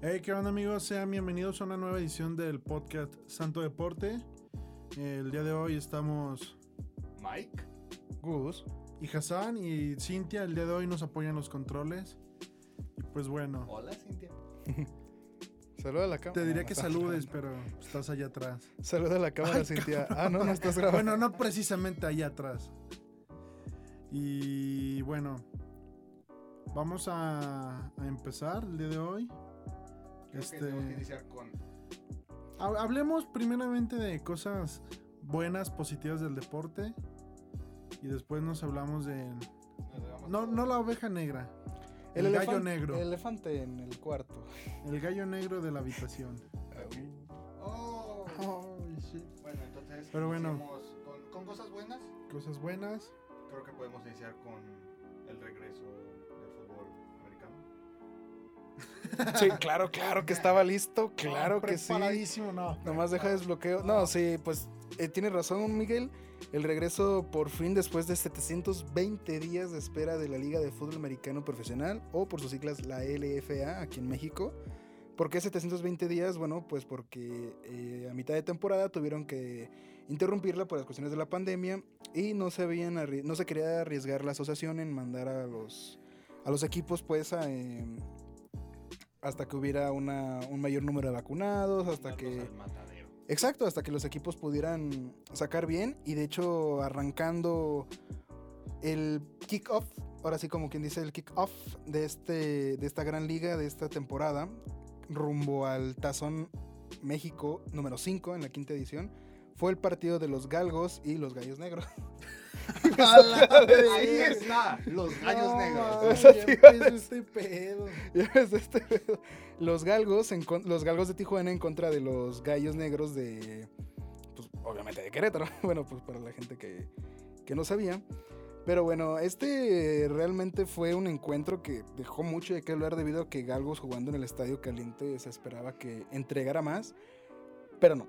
Hey, ¿qué onda amigos? Sean bienvenidos a una nueva edición del podcast Santo Deporte. El día de hoy estamos Mike. Gus. y Hassan y Cintia. El día de hoy nos apoyan los controles. Y pues bueno, Hola, Cintia. Saluda a la cámara. te diría que saludes, pero estás allá atrás. Saluda a la cámara, Cintia. Ah, no, no estás grabando. Bueno, no precisamente allá atrás. Y bueno, vamos a, a empezar el día de hoy. Creo Este- que tenemos que iniciar con. Ha- Hablemos primeramente de cosas buenas, positivas del deporte. Y después nos hablamos de... No, no la oveja negra. El, El gallo negro. El elefante en el cuarto. El gallo negro de la habitación. Oh. Ay, shit. Bueno, entonces. Pero bueno. Con, con cosas buenas. Cosas buenas. Creo que podemos iniciar con el regreso. Sí, claro, claro que estaba listo. Claro que sí. No. Nomás deja desbloqueo. No, sí, pues eh, tiene razón, Miguel. El regreso por fin después de 720 días de espera de la Liga de Fútbol Americano Profesional o por sus siglas la LFA aquí en México. ¿Por qué 720 días? Bueno, pues porque eh, a mitad de temporada tuvieron que interrumpirla por las cuestiones de la pandemia y no se, habían no se quería arriesgar la asociación en mandar a los, a los equipos pues a, em, hasta que hubiera una, un mayor número de vacunados, hasta que... Exacto, hasta que los equipos pudieran sacar bien y de hecho arrancando el kick-off, ahora sí como quien dice el kick-off de, este, de esta gran liga, de esta temporada, rumbo al Tazón México número 5 en la quinta edición, fue el partido de los Galgos y los Gallos Negros. Ahí está, los gallos negros. Ya empezó este pedo. Ya ves, este pedo. los galgos, en con- los galgos de Tijuana en contra de los gallos negros de, pues obviamente de Querétaro. Bueno, pues para la gente que, que no sabía. Pero bueno, este realmente fue un encuentro que dejó mucho de qué hablar debido a que Galgos jugando en el Estadio Caliente se esperaba que entregara más. Pero no,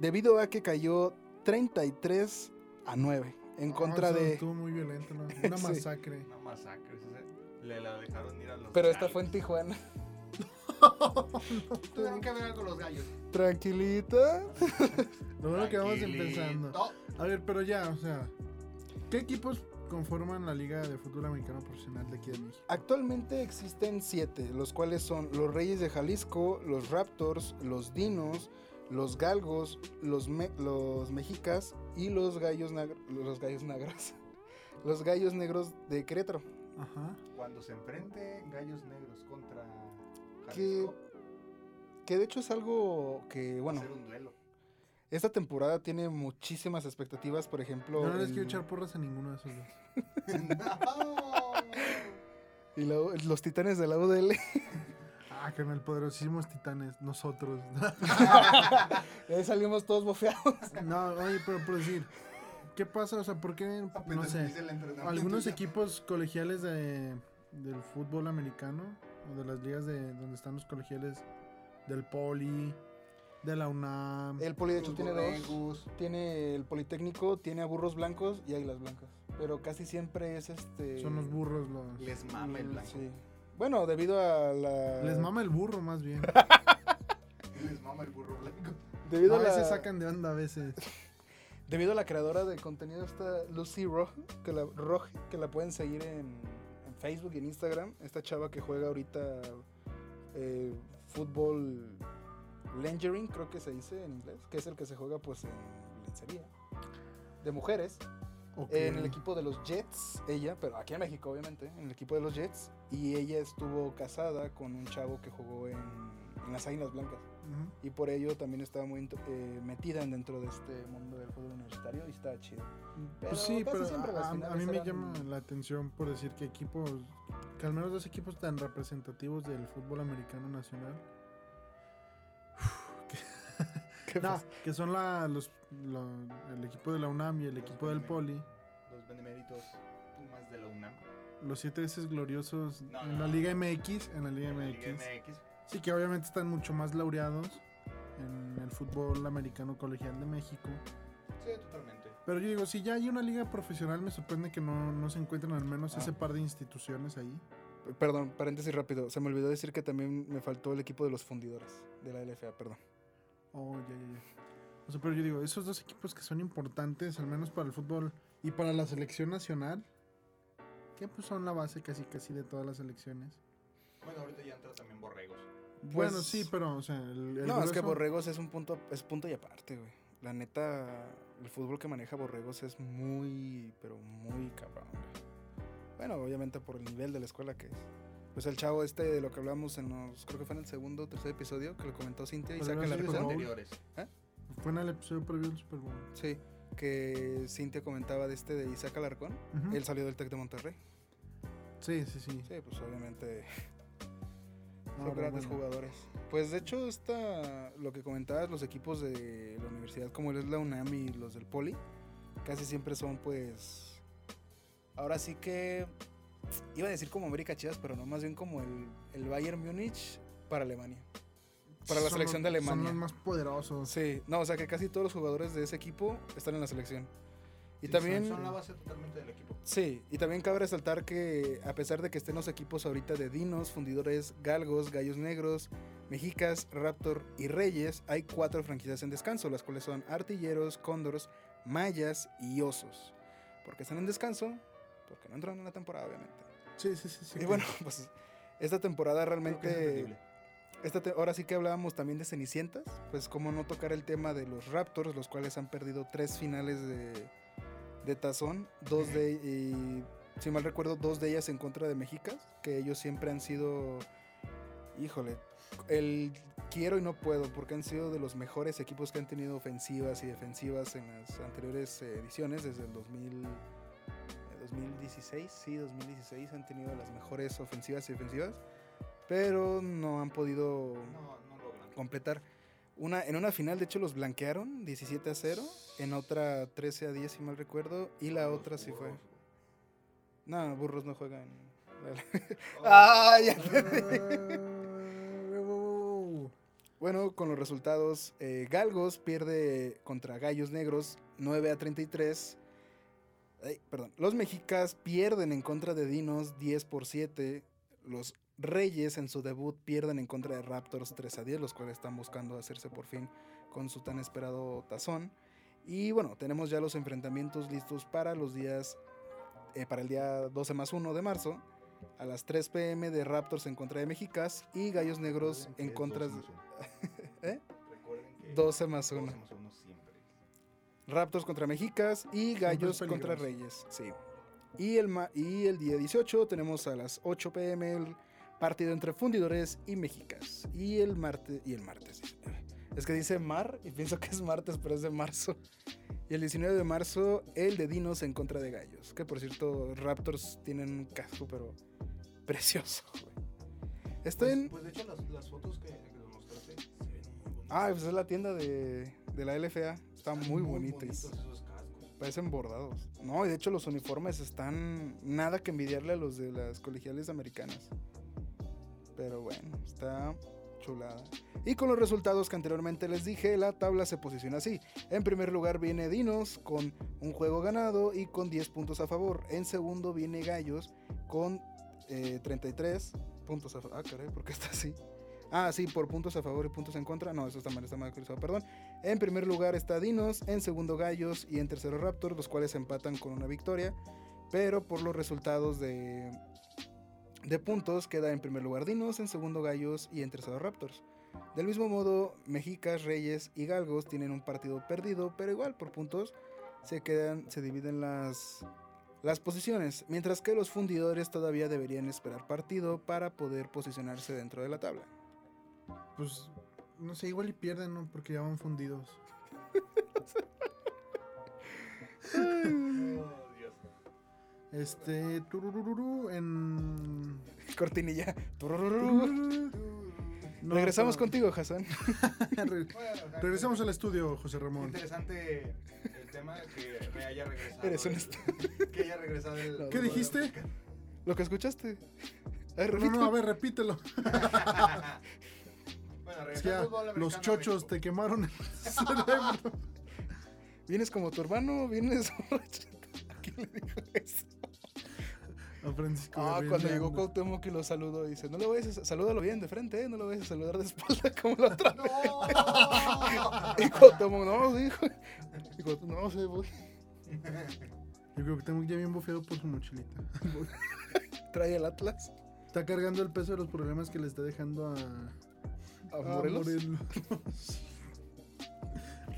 debido a que cayó 33 a 9 en contra eso de... Estuvo muy violento, ¿no? Una Sí. masacre. Una masacre. Le la dejaron ir a los. Pero esta fue en Tijuana. Tuvieron que ver algo los gallos. Tranquilita. Lo bueno que vamos empezando. A ver, pero ya, o sea, ¿qué equipos conforman la Liga de Fútbol Americano Profesional de aquí de México? Actualmente existen siete, los cuales son los Reyes de Jalisco, los Raptors, los Dinos, los Galgos, los, Me- los Mexicas y los Gallos, los Gallos Negros. Los Gallos Negros de Querétaro. Ajá. Cuando se enfrente gallos negros contra. Que- Jalisco, Que de hecho es algo que, va a bueno, ser un duelo. esta temporada tiene muchísimas expectativas, por ejemplo... Yo no les en- quiero echar porras a ninguno de esos dos. Y la- los Titanes de la UDL. Ah, que el poderosísimos titanes, nosotros. Ahí salimos todos bofeados. no, oye, pero por decir, ¿qué pasa? O sea, ¿por qué, no sé, inicia el entrenamiento algunos equipos colegiales de, del fútbol americano o de las ligas de donde están los colegiales del Poli, de la UNAM? El Poli de hecho tiene dos. tiene el Politécnico, tiene a burros blancos y águilas blancas. Pero casi siempre es este. Son los burros los... Les mama el blanco. Sí. Bueno, debido a la. Les mama el burro más bien. Les mama el burro blanco. Debido a a la. veces sacan de onda a veces. Debido a la creadora de contenido esta Lucy Roj, que la, Roj, que la pueden seguir en, en Facebook y en Instagram. Esta chava que juega ahorita eh, fútbol Lengering, creo que se dice en inglés, que es el que se juega pues en lencería de mujeres. Ok. En el equipo de los Jets, ella, pero aquí en México obviamente, en el equipo de los Jets, y ella estuvo casada con un chavo que jugó en, en las Águilas Blancas. Ujú. Y por ello también estaba muy eh, metida dentro de este mundo del fútbol universitario y estaba chido. Pero Pues sí, pero a, a- mí me eran- llama la atención por decir que equipos, que al menos dos equipos tan representativos del fútbol americano nacional, ¿Qué no, pasa? que son la, los, lo- el equipo de la UNAM y el Los equipo del. Poli, Los beneméritos Pumas de la UNAM. los siete veces gloriosos No, en la Liga MX, en la Liga en la MX. Liga MX. Sí, que obviamente están mucho más laureados en el fútbol americano colegial de México. Sí, totalmente. Pero yo digo, si ya hay una liga profesional, me sorprende que no, no se encuentran al menos Ah. ese par de instituciones ahí. perdón, paréntesis rápido. Se me olvidó decir que también me faltó el equipo de los fundidores de la LFA, perdón. Oh, ya, ya, ya. O sea, pero yo digo, esos dos equipos que son importantes, al menos para el fútbol y para la selección nacional, que pues son la base casi casi de todas las selecciones. Bueno, ahorita ya entra también Borregos. bueno, Pues, sí, pero, o sea, el, el No, es que Borregos es un punto, es punto y aparte, güey. La neta, el fútbol que maneja Borregos es muy, pero muy cabrón, güey. Bueno, obviamente por el nivel de la escuela que es. Pues el chavo este de lo que hablamos en los, creo que fue en el segundo o tercer episodio, que lo comentó Cintia y saca no la anteriores. Fue en el episodio previo del Super Bowl. Sí, que Cintia comentaba de este de Isaac Alarcón. Ujú. Él salió del Tec de Monterrey. Sí, sí, sí. Sí, pues obviamente son grandes bueno. jugadores. Pues de hecho, está lo que comentabas, los equipos de la universidad, como es la UNAM y los del Poli, casi siempre son pues. Ahora sí que. Iba a decir como América Chivas, pero no, más bien como el, el Bayern Múnich para Alemania. Para la Son selección los- de Son Alemania. los más poderosos. Sí, no, o sea que casi todos los jugadores de ese equipo están en la selección. Y Sí, también. Son, son la base totalmente del equipo. Sí, y también cabe resaltar que a pesar de que estén los equipos ahorita de Dinos, Fundidores, Galgos, Gallos Negros, Mexicas, Raptor y Reyes, hay cuatro franquicias en descanso, las cuales son Artilleros, Cóndors, Mayas y Osos. ¿Por qué están en descanso? Porque no entran en la temporada, obviamente. Sí, sí, sí. sí, y bueno, pues esta temporada es realmente... Esta te- ahora sí que hablábamos también de Cenicientas, pues cómo no tocar el tema de los Raptors, los cuales han perdido tres finales de, de tazón, dos de, y, si mal recuerdo, dos de ellas en contra de Mexicas, que ellos siempre han sido, híjole, el quiero y no puedo, porque han sido de los mejores equipos que han tenido ofensivas y defensivas en las anteriores ediciones, desde el 2000, eh, 2016, sí, 2016 han tenido las mejores ofensivas y defensivas pero no han podido No, no completar. Una, en una final, de hecho, los blanquearon 17 a 0, en otra 13 a 10, si mal recuerdo, y la otra sí fue. No, burros no juegan. Oh, ¡Ah, ya Bueno, con los resultados, eh, Galgos pierde contra Gallos Negros 9 a 33. Ay, perdón. Los Mexicas pierden en contra de Dinos 10 por 7. Los Reyes en su debut pierden en contra de Raptors 3 a 10, los cuales están buscando hacerse por fin con su tan esperado tazón. Y bueno, tenemos ya los enfrentamientos listos para los días, eh, para el día 12 más 1 de marzo, a las 3 pm de Raptors en contra de Mexicas y Gallos Negros en contra 12 de... ¿Eh? Recuerden que 12 más 12 1. Raptors contra Mexicas y Gallos contra. Reyes. Sí. Y el, y el día 18 tenemos a las 8 pm el partido entre Fundidores y Mexicas. Y el martes. Y el martes. Es que dice mar y pienso que es martes, pero es de marzo. Y el 19 de marzo, el de Dinos en contra de Gallos. Que por cierto, Raptors tienen un casco, pero precioso. güey. Está Pues, en. pues de hecho las, las fotos que, que nos mostraste se ven muy bonitas. Ah, pues es la tienda de, de la LFA. Está Están muy, bonita. y bonitos esos cascos. Parecen bordados. No, y de hecho los uniformes están nada que envidiarle a los de las colegiales americanas. Pero bueno, está chulada. Y con los resultados que anteriormente les dije, la tabla se posiciona así. En primer lugar viene Dinos con un juego ganado y con 10 puntos a favor. En segundo viene Gallos con eh, 33 puntos a favor. Ah, caray, ¿por qué está así? Ah, sí, por puntos a favor y puntos en contra. No, eso está mal, está mal actualizado, perdón. En primer lugar está Dinos, en segundo Gallos y en tercero Raptor, los cuales empatan con una victoria. Pero por los resultados de, de puntos queda en primer lugar Dinos, en segundo Gallos y en tercero Raptors. Del mismo modo, Mexicas, Reyes y Galgos tienen un partido perdido, pero igual por puntos se quedan, se dividen las, las posiciones, mientras que los fundidores todavía deberían esperar partido para poder posicionarse dentro de la tabla. Pues, no sé, igual y pierden, ¿no? Porque ya van fundidos. Oh, Dios. Este, tururururu, en... Cortinilla. No, Regresamos pero- contigo, Hassan. Re- Regresamos al estudio, José Ramón. Interesante el tema que me haya regresado. Eres un el- que haya regresado el. ¿Qué dijiste? ¿Lo que escuchaste? A ver, No, no, a ver, repítelo. ya los chochos te quemaron el cerebro. ¿Vienes como tu hermano? ¿Vienes quién le dijo eso? A Francisco Ah, cuando llegó. Cuauhtémoc y lo saludó, dice, no lo vayas a salúdalo bien de frente, ¿eh? no lo vayas a saludar de espalda como la otra vez. Y Cuauhtémoc, no, dijo. Y Cuauhtémoc, no, sí, voy. Yo creo que tengo ya bien bofeado por su mochilita. Trae el Atlas Está cargando el peso de los problemas que le está dejando a, a a Morelos. Morelos.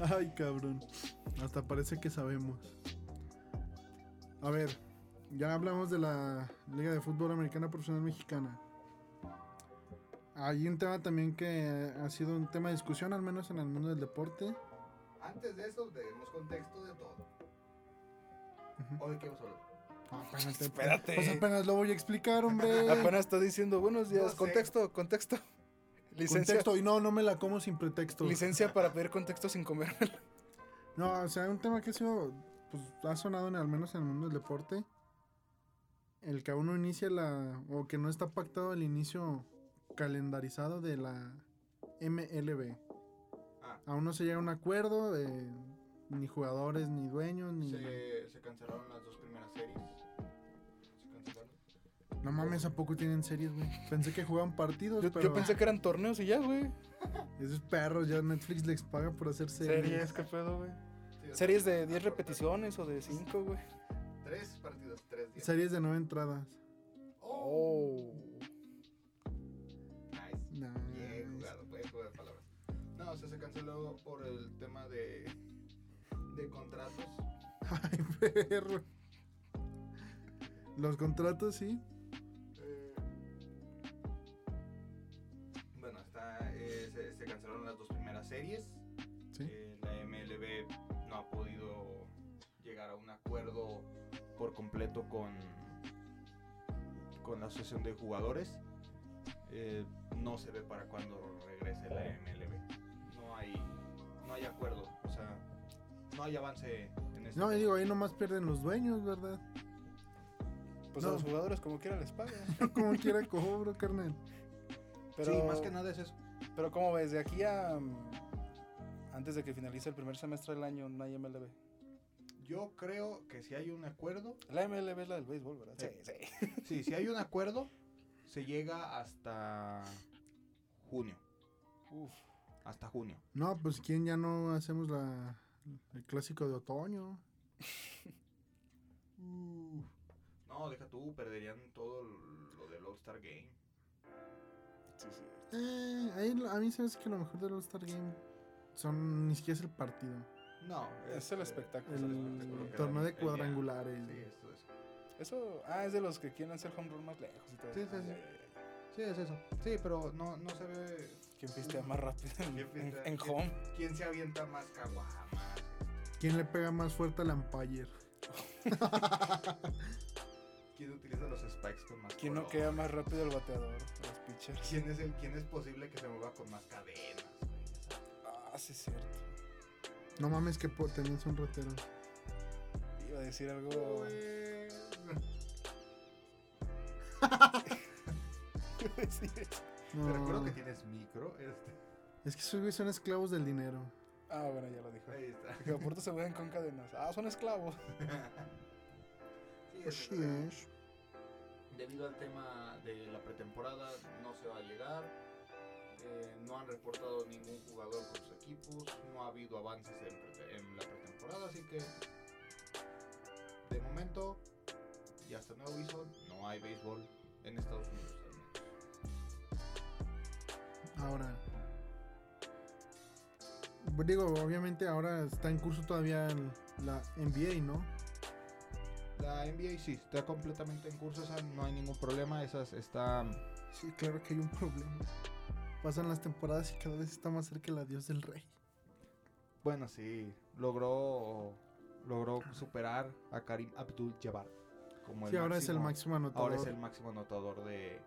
Ay, cabrón. Hasta parece que sabemos. A ver, ya hablamos de la Liga de Fútbol Americana Profesional Mexicana. Hay un tema también que ha sido un tema de discusión, al menos en el mundo del deporte. Antes de eso, demos contexto de todo. ¿O de qué vamos a hablar? Ah, espérate, Espérate. Pues apenas lo voy a explicar, hombre. Apenas está diciendo, buenos días, No sé. contexto, contexto. Licencia, Contexto, y no, no me la como sin pretexto. licencia para pedir contexto sin comer. No, o sea, un tema que ha sido, pues ha sonado en, al menos en el mundo del deporte. El que aún no inicia la, o que no está pactado el inicio calendarizado de la MLB. Ah. Aún no se llega a un acuerdo de ni jugadores, ni dueños, ni... Se, se cancelaron las dos primeras series. No mames, ¿a poco tienen series, güey? Pensé que jugaban partidos, Yo, pero... yo pensé que eran torneos y ya, güey. Esos perros, ya Netflix les paga por hacer series. Series, qué pedo, güey. Sí, Series de 10 repeticiones o de 5, güey. Tres partidos, tres días. Series de nueve entradas. Oh. Nice. Nice. Bien jugado, puede jugar palabras. No, o sea, se canceló por el tema de, de contratos. Ay, perro. Los contratos, sí. Series. Sí. Eh, la MLB no ha podido llegar a un acuerdo por completo con, con la asociación de jugadores. Eh, no se ve para cuando regrese la MLB. No hay, no hay acuerdo, o sea, no hay avance en este No, tema. digo, ahí nomás pierden los dueños, ¿verdad? Pues No. a los jugadores como quiera les pagan. Como quiera cobro, carnal. Pero, Sí, más que nada es eso. Pero como ves, de aquí a... Antes de que finalice el primer semestre del año, no hay MLB. Yo creo que si hay un acuerdo, La MLB es la del béisbol, ¿verdad? Sí. sí. sí, si hay un acuerdo, se llega hasta junio. Uf. Hasta junio. No, pues quién ya no hacemos la el clásico de otoño. No, deja tú, perderían todo lo del All-Star Game. Sí, sí. Eh, ahí a mí se me hace que lo mejor del All-Star Game son ni siquiera es el partido. No, Es el eh, espectáculo. es el El espectáculo que torneo de cuadrangulares. Sí, eso es. Eso, ah, es de los que quieren hacer home run más lejos y todo Sí, eso. sí, sí. Ya. Sí, es eso. Sí, pero no, no se ve ¿Quién pistea más rápido en, ¿Quién en- pistea? en ¿Quién? home? quién se avienta más caguamas. ¿Quién le pega más fuerte al umpire? ¿Quién utiliza los spikes con más ¿Quién no queda más rápido el bateador? Los pitchers. ¿Quién es, el, ¿Quién es posible que se mueva con más cadenas? Ah, sí, es cierto. No mames que tenías un rotero. Iba a decir algo. Güey. Iba a decir eso. No, Te recuerdo que tienes micro. Este. Es que esos güeyes son esclavos del dinero. Ah, bueno, ya lo dijo. Ahí está. Que a puerto se mueven con cadenas. Ah, son esclavos. Sí, es sí verdad. es. Debido al tema de la pretemporada, no se va a llegar. Eh, no han reportado ningún jugador con sus equipos. No ha habido avances en, la pretemporada. Así que, de momento, y hasta nuevo aviso, no hay béisbol en Estados Unidos. al menos. Ahora. Digo, obviamente ahora está en curso todavía la NBA, ¿no? La NBA sí, está completamente en curso. Esa no hay ningún problema. Esas está. Sí, claro que hay un problema. Pasan las temporadas y cada vez está más cerca el adiós del rey. Bueno, sí, logró logró superar a Karim Abdul-Jabbar como Sí, ahora es el máximo anotador. ahora es el máximo anotador de,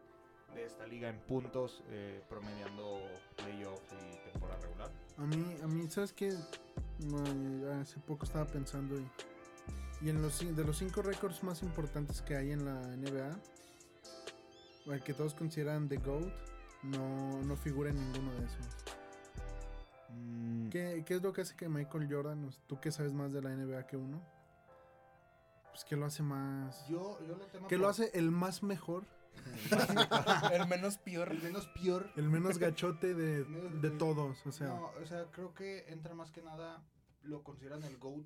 de esta liga en puntos, eh, promediando playoffs y temporada regular. A mí, a mí, ¿sabes qué? No, hace poco estaba pensando y, y en los de los cinco récords más importantes que hay en la NBA, el que todos consideran The GOAT, no, no figura en ninguno de esos. Mm, ¿Qué, qué es lo que hace que Michael Jordan, tú que sabes más de la NBA que uno? Pues que lo hace más. Yo, yo le temo Que por- lo hace el más mejor, El menos peor. el menos peor. el menos gachote de, de todos. O sea, No, o sea, creo que entra más que nada, lo consideran el GOAT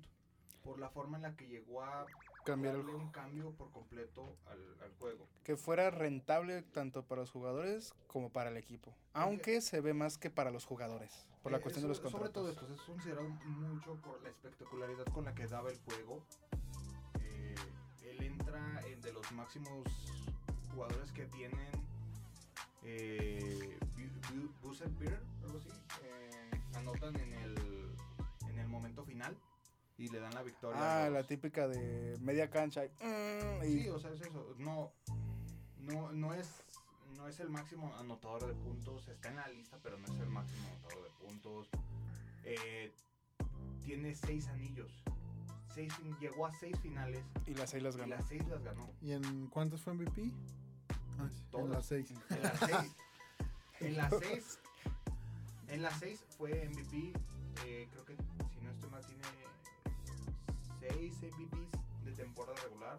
por la forma en la que llegó a Cambiar el darle un cambio por completo al, al juego. que fuera rentable tanto para los jugadores como para el equipo. Aunque se ve más que para los jugadores, por la Eh, cuestión de los sobre- Sobre todo contratos. esto, es considerado mucho por la espectacularidad con la que daba el juego. Eh, él entra en de los máximos jugadores que tienen eh, Beater, algo así. eh, anotan en el, en el momento final y le dan la victoria. Ah, los- la típica de media cancha. y, mm, y Sí, o sea, es eso. No, no, no es no es el máximo anotador de puntos. Está en la lista, pero no es el máximo anotador de puntos. Eh, tiene seis anillos. Seis, llegó a seis finales y las seis las y ganó. las seis las ganó. ¿y en cuántos fue MVP? Ah, en Todas. las seis. En las seis. En las seis. En las seis fue MVP. eh, creo que si no estoy mal, tiene seis MVPs de temporada regular.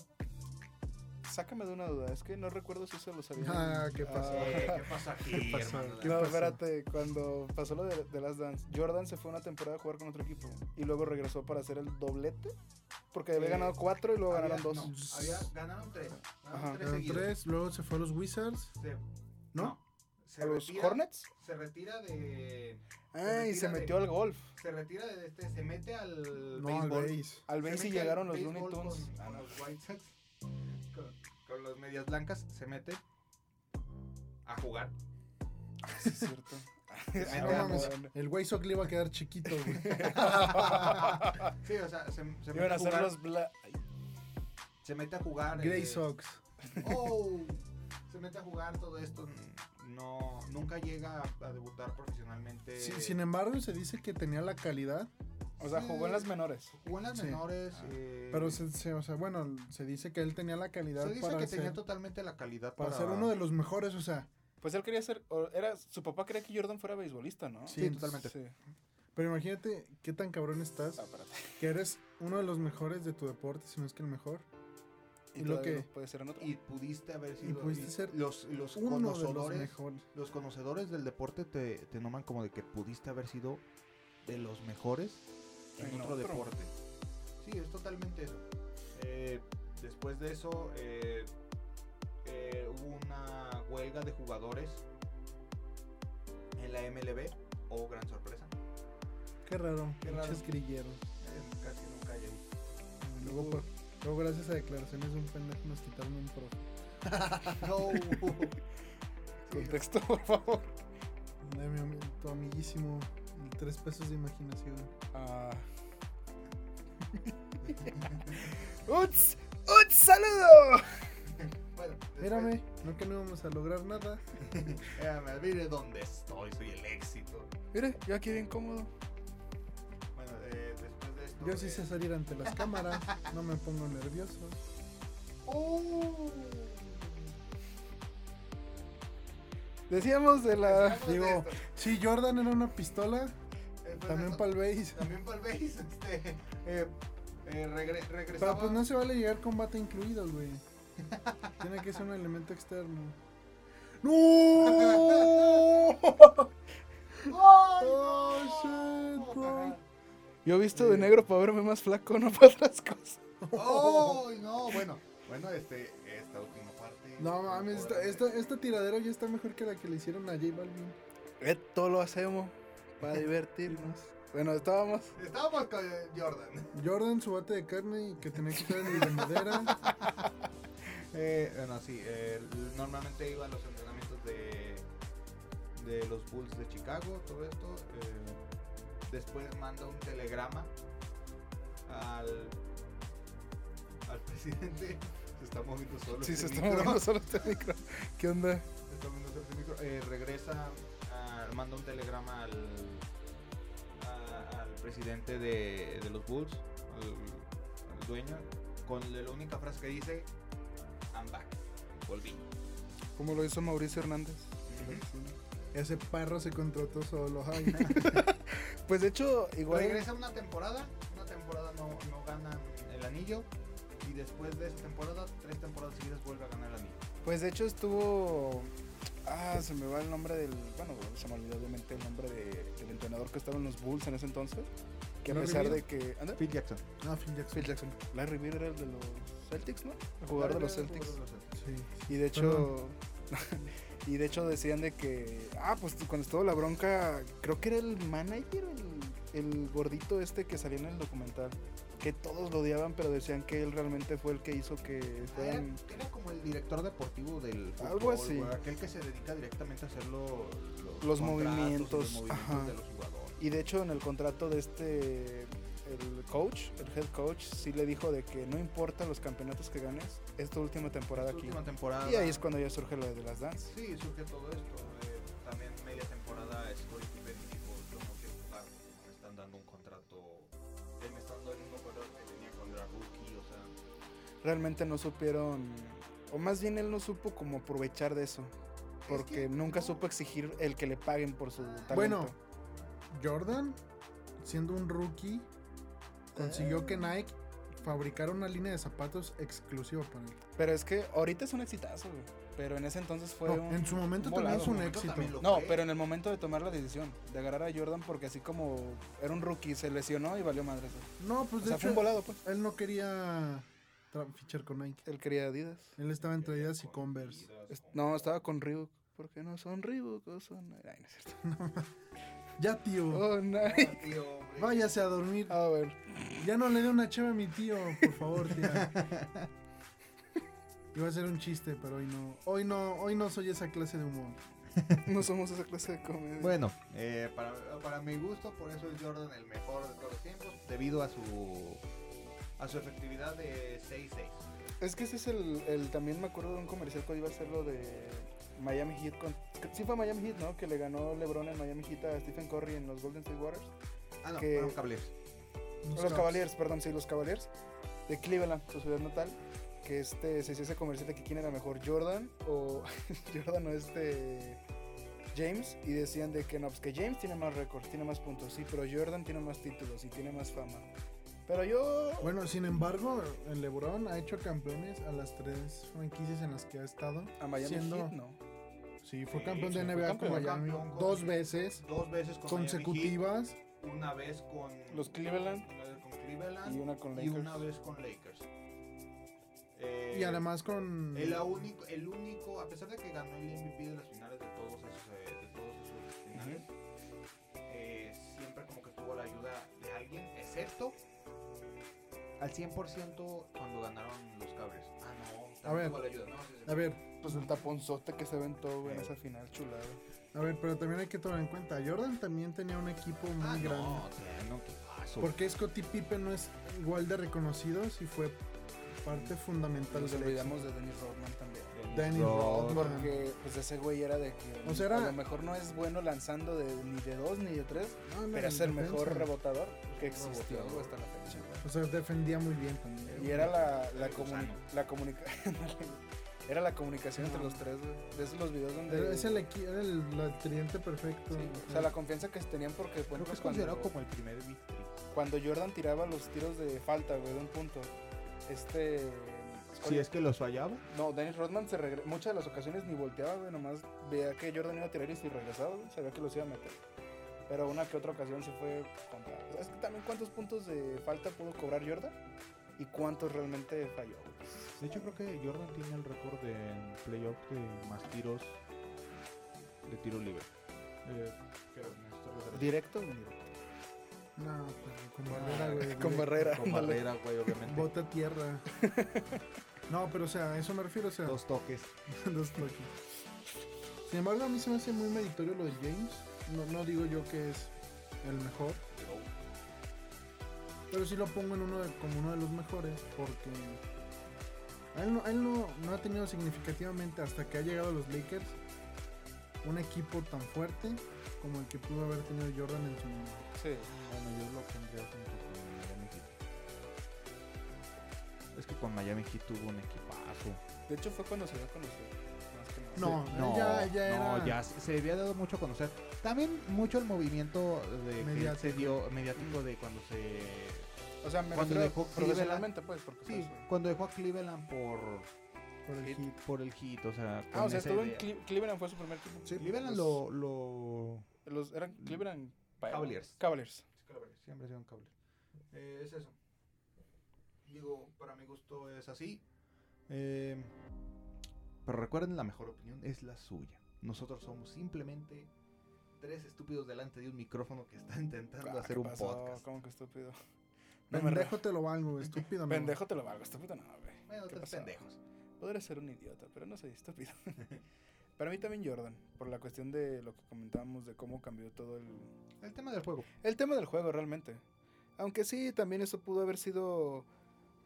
Sácame de una duda, es que no recuerdo si eso lo sabía. Ah, ¿qué pasó? Eh, ¿Qué pasa aquí, ¿Qué pasó? hermano? ¿Qué No, pasó? espérate, cuando pasó lo de, de Last Dance, Jordan se fue una temporada a jugar con otro equipo y luego regresó para hacer el doblete, porque había Eh, ganado cuatro y luego Había- ganaron dos. no, había, ganaron tres. Ganaron Ajá. tres seguidos. tres, luego se fue a los Wizards, Se- ¿no? Se ¿A los retira, Hornets? Se retira de. Ah, y se de- metió al golf, Se retira de este. Se mete al. No, al béisbol. base. al base y al llegaron los Looney Tunes. Con, los White Sox. Con, con las medias blancas. Se mete. A jugar. Sí, es cierto. Se No mames, el Way Sox le iba a quedar chiquito, güey. Sí, o sea, se, se mete a jugar. los Bla- Se mete a jugar. Grey eh, Sox. Oh, se mete a jugar todo esto. No, nunca llega a, a debutar profesionalmente. Sí, sin embargo, se dice que tenía la calidad, O sea, jugó en las menores. Jugó en las Sí. menores. Ah. eh, pero se, se- o sea, bueno, se dice que él tenía la calidad se dice para, que ser, tenía totalmente la calidad para para, ser uno de los mejores, o sea, Pues él quería ser, o era, su papá quería que Jordan fuera beisbolista, ¿no? Sí, Sí, totalmente. Sí. pero imagínate qué tan cabrón estás, Ah, que eres uno de los mejores de tu deporte, si no es que el mejor. Y, Y lo que- no puede ser en otro. Y pudiste haber Y sido. pudiste ser los, los Uno de los conocedores. mejores. Los conocedores del deporte te, te nombran como de que pudiste haber sido de los mejores en, En otro, otro. deporte. Sí, es totalmente eso. Eh, después de eso, eh, eh, hubo una huelga de jugadores en la MLB. Oh, gran sorpresa. Qué raro, Qué raro. grilleros. Casi nunca hay ahí. Luego, por- luego, gracias a declaraciones de un pendejo, nos quitaron un profe. No. Contexto, por favor. De mi tu amiguísimo, el tres pesos de imaginación. Ah. ¡Uts! ¡Uts! ¡Saludo! bueno, después- Mírame, no que no íbamos a lograr nada. Mírame, mire dónde estoy, soy el éxito. Mire, yo aquí bien cómodo. Yo sí eh, sé salir ante las cámaras, no me pongo nervioso. ¡Oh! Decíamos de la. Digo, Si Jordan era una pistola, después de también para el base. También para el base. Este, eh, eh, regre- Pero pues no se vale llegar combate incluido, güey. Tiene que ser un elemento externo. ¡No! ¡Ay, no! Yo he visto de negro para verme más flaco, no para otras cosas. ¡Ay, no! Bueno, bueno, este, esta última parte. No mames, esta, esta, esta tiradera ya está mejor que la que le hicieron a J Balvin. Esto lo hacemos para divertirnos. Bueno, estábamos. Estábamos con Jordan. Jordan, su bate de carne y que tenía que ser el de madera. Eh, bueno, sí, eh, normalmente iba a los entrenamientos de, de los Bulls de Chicago, todo esto. eh, después manda un telegrama al, al presidente. Se está moviendo solo. Sí, este se está moviendo solo este micro. ¿Qué onda? Se está moviendo solo este micro. Eh, regresa, ah, manda un telegrama al, a- al presidente de, de los Bulls, al, al dueño, con la única frase que dice: I'm back. Volví. Como lo hizo Mauricio Hernández. Ese perro se contrató solo. Ay, Pues de hecho, igual. Regresa una temporada, una temporada no, no ganan el anillo Y después de esa temporada, tres temporadas seguidas vuelve a ganar la liga. Pues de hecho estuvo. Ah, se me va el nombre del. Bueno, se me olvidó obviamente el nombre de- del entrenador que estaba en los Bulls en ese entonces. Que a ¿Larry pesar de que. ¿Anda? Phil Jackson. Ah, Phil Jackson. Phil Jackson. Larry Bird era el de los Celtics, ¿no? El jugador de los Celtics. Sí. Y de hecho. y de hecho decían de que. Ah, pues cuando estuvo la bronca. Creo que era el manager, el, el gordito este que salía en el documental. Que todos lo odiaban, pero decían que él realmente fue el que hizo que Era, fueran. era como el director deportivo del fútbol, Algo así. aquel que se dedica directamente a hacer lo- los, movimientos, los movimientos de los jugadores. Y de hecho en el contrato de este, el coach, el head coach, sí le dijo de que no importa los campeonatos que ganes, es tu última temporada aquí. última temporada. Y ahí es cuando ya surge lo de las dance. Sí, surge todo esto. eh, también media temporada Pippen dijo, yo no quiero jugar, me están dando un contrato, eh, me están dando un contrato que tenía era rookie, o sea, Realmente no supieron, o más bien él no supo cómo aprovechar de eso. Porque que nunca no. supo exigir el que le paguen por su talento. Bueno, Jordan, siendo un rookie, consiguió que Nike fabricara una línea de zapatos exclusiva para él. Pero es que ahorita es un exitazo, güey. Pero en ese entonces fue No, un. en su momento un también volado. es un éxito. No, pero en el momento de tomar la decisión de agarrar a Jordan, porque así como era un rookie, se lesionó y valió madre. eso. No, pues O de sea, fue un hecho, volado, pues. él no quería fichar con Nike. Él quería Adidas. Él estaba entre Adidas y Converse. No, estaba con Reebok. ¿Por qué no son Reebok o son.? Ay, no es cierto. Ya, tío, Oh, no. Ah, tío, váyase a dormir. A ver. Ya no le dé una cheve a mi tío, por favor, tía. Iba a ser un chiste, pero hoy no. Hoy no, hoy no soy esa clase de humor. No somos esa clase de comedia. Bueno, eh, para, para mi gusto, por eso es Jordan el mejor de todos los tiempos, debido a su a su efectividad de 6-6. Es que ese es el, el- También me acuerdo de un comercial que iba a ser lo de Miami Heat. Con, sí fue Miami Heat, ¿no? Que le ganó LeBron en Miami Heat a Stephen Curry en los Golden State Warriors. Ah, no, Que- fueron Cavaliers. Los Cavaliers, perdón, sí, los Cavaliers de Cleveland, su ciudad natal. Que este se hacía ese comercial de que quién era mejor, Jordan o Jordan o este James. Y decían de que no, pues que James tiene más récords, tiene más puntos, sí, pero Jordan tiene más títulos y tiene más fama. Pero yo. Bueno, sin embargo, el LeBron ha hecho campeones a las tres franquicias en las que ha estado. a Miami siendo- Heat, no. Sí, fue Sí, campeón de NBA campeón, con Miami dos veces Dos veces con consecutivas. Miami Heat, una vez con Los Cleveland una vez con Cleveland y una con y Lakers. una vez con Lakers. Eh, Y además con. el único, el único, a pesar de que ganó el MVP de las finales de todos esos, eh, de todos esos finales, eh, siempre como que tuvo la ayuda de alguien, excepto al 100% cuando ganaron los Cavs. Ah, no, también A ver. tuvo la ayuda. No, sí, sí. A ver, Pues el taponzote que se aventó güey, en esa final chulada. a ver, pero también hay que tomar en cuenta. Jordan también tenía un equipo muy Ah, grande. no, sí, no, qué paso. ¿Por qué Scottie Pippen no es igual de reconocido si fue parte fundamental Nos olvidamos de Dennis Rodman también. Dennis Rodman. Porque pues ese güey era de que O sea, era- a lo mejor no es bueno lanzando de, ni de dos ni de tres, No, no, pero es el mejor rebotador que existió Rebotador. hasta la fecha. güey. O sea, defendía muy bien también. Y era la, la, comuni- la comunica- era la comunicación entre No. los tres, güey. De esos los videos donde... Era, es el, era el, el tridente perfecto. Sí, o sea, la confianza que se tenían porque, Creo bueno, que pues es cuando, considerado como el primer victory. cuando Jordan tiraba los tiros de falta, güey, de un punto, este... Si es que los fallaba. No, Dennis Rodman se regre- muchas de las ocasiones ni volteaba, güey, nomás veía que Jordan iba a tirar y si regresaba, güey, sabía que los iba a meter. Pero una que otra ocasión se fue contra... Es que también cuántos puntos de falta pudo cobrar Jordan y cuántos realmente falló. De hecho, creo que Jordan tiene el récord de en playoff de más tiros de tiro libre. Eh, ¿Directo o indirecto? No, pero con Ah, barrera, güey. Con barrera. Con barrera, güey, obviamente. Bota tierra. No, pero o sea, a eso me refiero, o sea, Dos toques. dos toques. Sin embargo, a mí se me hace muy meritorio lo de James. No, no digo yo que es el mejor, pero sí lo pongo en uno de- como uno de los mejores porque a él, no, a él no, no ha tenido significativamente hasta que ha llegado a los Lakers un equipo tan fuerte como el que pudo haber tenido Jordan en su momento. Sí. Bueno, yo lo pondría junto con Miami Heat. Es que con Miami Heat tuvo un equipazo. De hecho fue cuando se dio a conocer. Más que nada. No, Sí, él ya, ya no, era. ya se se había dado mucho a conocer. También mucho el movimiento de que Mediático. se dio mediático de cuando se O sea, me Cuando dejó profesionalmente, pues, porque Sí, pues, cuando dejó a Cleveland por, Por el Hit. hit. por el hit, o sea, Ah, o sea, estuvo en. Cle- Cleveland fue su primer equipo. Sí, Cleveland Los- lo, lo... Los, eran Cleveland Cavaliers. Cavaliers. Siempre ha sido un cable. Eh, es eso. Digo, para mi gusto es así. Eh, pero recuerden, la mejor opinión es la suya. Nosotros somos simplemente tres estúpidos delante de un micrófono que está intentando Ah, hacer ¿qué un pasó? podcast. ¿Cómo que estúpido? No me Pendejo te lo valgo, estúpido. no. Pendejo te lo valgo, estúpido no, güey. Bueno, ¿Qué tres pendejos. Podré ser un idiota, pero no soy estúpido. Para mí también Jordan, por la cuestión de lo que comentábamos de cómo cambió todo el, El tema del juego. el tema del juego realmente. Aunque sí, también eso pudo haber sido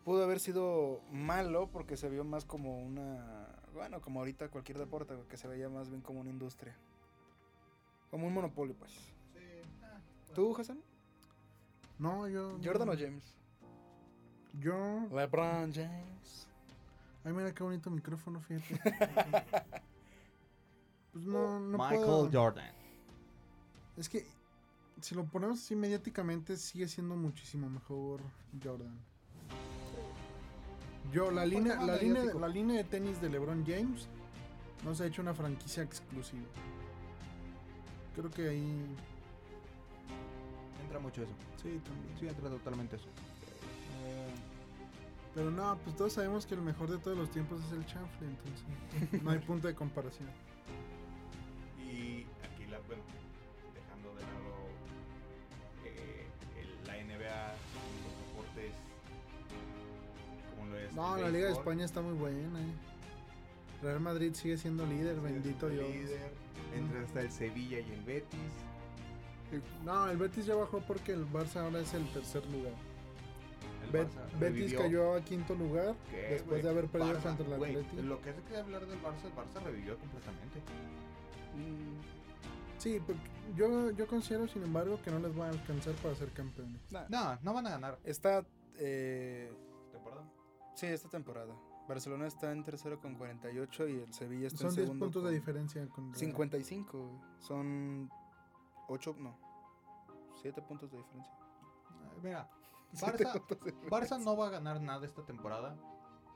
pudo haber sido malo porque se vio más como una, bueno, como ahorita cualquier deporte, que se veía más bien como una industria. Como un monopolio, pues. ah, ¿Tú, Hassan? No, yo. ¿Jordan no. o James? Yo. LeBron James. Ay, mira qué bonito micrófono, fíjate. pues no, no Michael puedo. Jordan. Es que si lo ponemos así mediáticamente sigue siendo muchísimo mejor Jordan. Yo, la Por línea, la, línea, la línea de tenis de LeBron James no se ha hecho una franquicia exclusiva. Creo que ahí Entra mucho eso. sí también. Sí, entra totalmente eso. Eh, Pero no, pues todos sabemos que el mejor de todos los tiempos es el chanfle, entonces no hay punto de comparación. Y aquí, la, bueno, dejando de lado eh, el- la NBA, los deportes, como lo es. No, el la Liga de España está muy buena. eh. Real Madrid sigue siendo líder, sí, bendito Dios. líder, Entra hasta el Sevilla y el Betis. No, el Betis ya bajó porque el Barça ahora es el tercer lugar. El Bet- Barça Betis cayó a quinto lugar ¿Qué, después de haber perdido Barça, contra el Atleti. Lo que es que hablar del Barça, el Barça revivió completamente. Sí, porque yo, yo considero, sin embargo, que no les va a alcanzar para ser campeones. No, no van a ganar. Está, eh, ¿Temporada? sí, esta temporada. Barcelona está en tercero con 48 y el Sevilla está Son en 10 segundo puntos de diferencia con Real. 55. güey. Son 8, no, 7 puntos de diferencia. Mira, Barça, Barça no va a ganar nada esta temporada.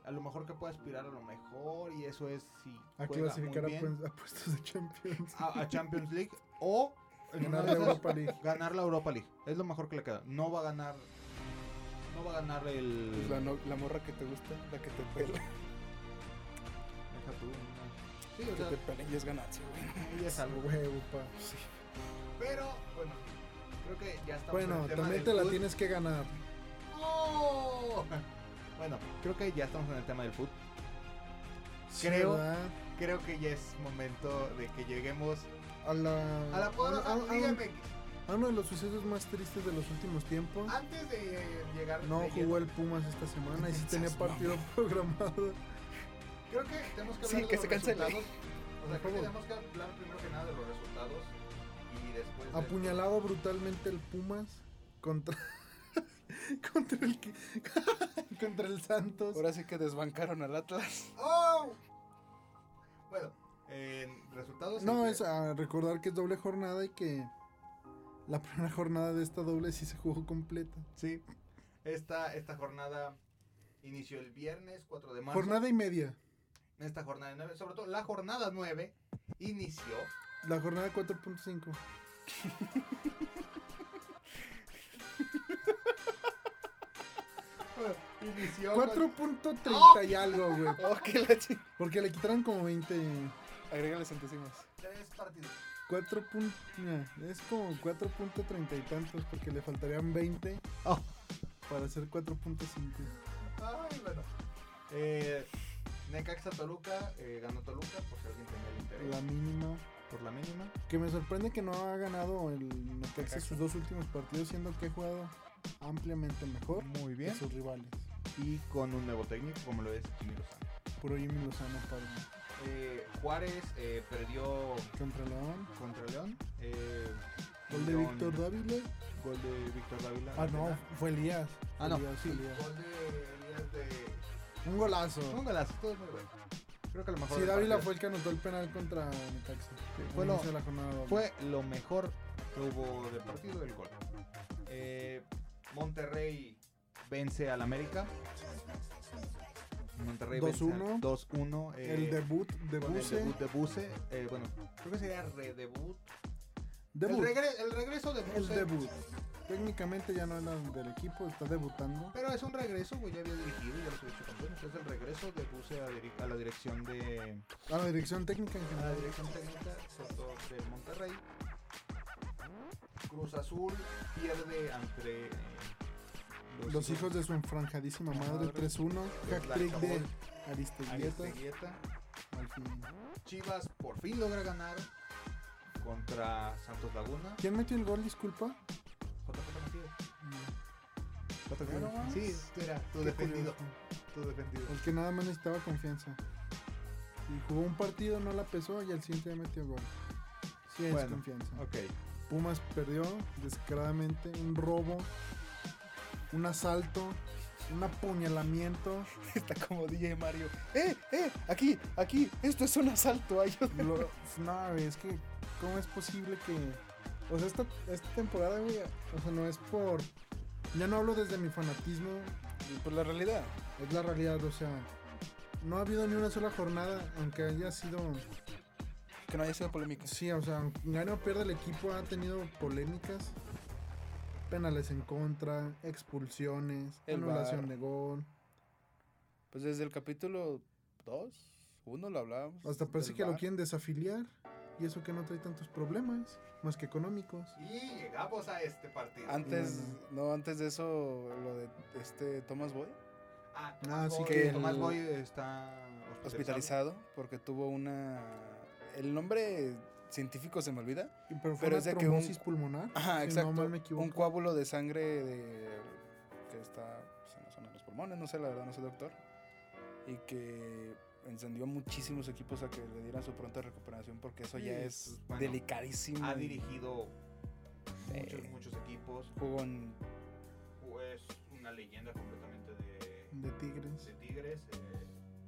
A lo mejor que puede aspirar a lo mejor y eso es si A clasificar muy a, bien pu- a puestos de Champions. a, a Champions League o en una Ganar de la esas, Europa League. ganar la Europa League. Es lo mejor que le queda. No va a ganar no va a ganar el Pues la, no- la morra que te gusta, la que te pela. Deja tú, no. Sí, o Que sea, te pelen y es ganancia, güey. ahí es algo. Huevo, pa. Pero bueno, creo que ya estamos en Bueno, el tema también del te la fut. tienes que ganar. ¡Oh! Bueno, creo que ya estamos en el tema del fútbol. Sí, Creo- ¿verdad? Creo que ya es momento de que lleguemos A la, a la a- a- a-. a uno de los sucesos más tristes de los últimos tiempos. Antes de llegar No de jugó el Pumas esta semana y sí tenía partido programado. Creo que tenemos que hablar Sí, de que los se cancele. resultados. O sea, creo que tenemos que hablar primero que nada de los resultados y después de- Apuñalado brutalmente el Pumas contra contra el que- contra el Santos. Ahora sí que desbancaron al Atlas. ¡Oh! Bueno, en resultados. No, es a recordar que es doble jornada y que la primera jornada de esta doble sí se jugó completa. Sí. Esta, esta jornada inició el viernes 4 de marzo. Jornada y media. Esta jornada 9, sobre todo la jornada 9, inició. La jornada 4.5. Inició. con- 4.30 y algo, güey. Oh, Porque le quitaron como 20. Agrégale centésimas. Tres partidos. 4. pun- nah, es como 4.30 y tantos porque le faltarían 20 Oh. para hacer 4.5. Ay, bueno. Eh, Necaxa Toluca, eh, ganó Toluca, por si alguien tenía el interés. La mínima. Por la mínima. Que me sorprende que no ha ganado el Necaxa Necaxa. sus dos últimos partidos, siendo que ha jugado ampliamente mejor Muy que sus rivales. Y con un nuevo técnico, como lo es Jimmy Lozano. Puro Jimmy Lozano para Eh, Juárez eh, perdió contra León. contra León. Eh, Gol de Víctor Dávila. Gol de Víctor Dávila. Ah, no, fue Elías. Ah, no, Elías, sí. Elías. Gol de Elías de. Un golazo. Un golazo, todo muy bueno. Creo que lo mejor. Sí, Dávila partido. fue el que anotó el penal contra Necaxa. fue Al lo- de la. Fue lo mejor que hubo del partido del gol. Monterrey vence al América. Monterrey vence 2-1. al 2-1. eh, el debut de con el Buse. debut de Buse. eh, bueno, creo que sería redebut. Debut. El, regre- el regreso de El Buse. debut. Técnicamente ya no era del equipo, está debutando. Pero es un regreso, güey, ya había dirigido, ya los había hecho campeones. Es el regreso de Buse a, a la dirección de. A la dirección técnica en a la general. dirección técnica de Monterrey. Cruz Azul pierde ante eh, Los hijos de su enfranjadísima madre, Madre. 3-1. de Hack trick de Aristeguieta. Chivas por fin logra ganar contra Santos Laguna. ¿Quién metió el gol, disculpa? JJ. Mira nomás. Sí, era tu defendido. Tu defendido. El que nada más necesitaba confianza. Y jugó un partido, no la pesó y al siguiente ya metió gol. Sí, es Bueno, confianza. Ok. Pumas perdió descaradamente. Un robo, un asalto, un apuñalamiento. Está como DJ Mario. ¡Eh, eh! Aquí, aquí. Esto es un asalto. Ay, Lo- no, es que, ¿cómo es posible que.? O sea, esta, esta temporada, güey, o sea, no es por. Ya no hablo desde mi fanatismo, Pues la realidad. es la realidad, o sea. No ha habido ni una sola jornada, aunque haya sido. Que no haya sido polémica. Sí, o sea, gane o pierde el equipo, ha tenido polémicas. Penales en contra, expulsiones, El anulación de gol. Pues desde el capítulo 2, 1 lo hablábamos. Hasta parece que lo quieren desafiliar. Y eso que no trae tantos problemas, más que económicos. Y llegamos a este partido. Antes, no, antes de eso, lo de este Thomas Boy, Ah, Ah, sí que Tomás el- Boy está hospitalizado, porque tuvo una. El nombre científico se me olvida. Pero fue Pero una es de que un- pulmonar. Ajá, si exacto. No mal me equivoco. un coágulo de sangre de, que está pues, en la zona de los pulmones, no sé, la verdad, no soy doctor. Y que encendió muchísimos equipos a que le dieran su pronta recuperación, porque eso Sí, ya es- es bueno, delicadísimo. Ha dirigido Sí. muchos, muchos equipos. Jugó en Es una leyenda completamente de, De Tigres. de Tigres. eh,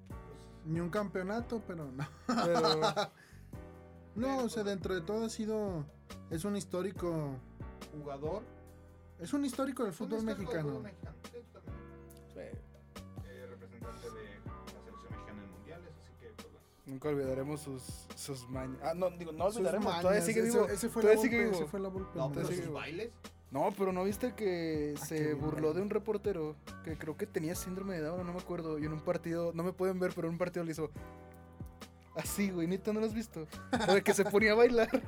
pues, Ni un campeonato, pero no. Pero No, o sea, dentro de todo ha sido. Es un histórico. jugador. Es un histórico del fútbol histórico del mexicano. fútbol mexicano, sí, totalmente. sí, Eh, representante de la selección mexicana en mundiales, así que pues bueno. nunca olvidaremos sus, sus mañas. Ah, no, digo, no olvidaremos, mañas, todavía sigue ese- vivo. Ese fue todavía la sigue vivo. ese fue la No, pero sus güey. bailes. No, pero ¿no viste que Ah, se bien burló de un reportero que creo que tenía síndrome de Down, no me acuerdo, y en un partido, no me pueden ver, pero en un partido le hizo así, güey, neta, ¿no lo has visto? O de que se ponía a bailar.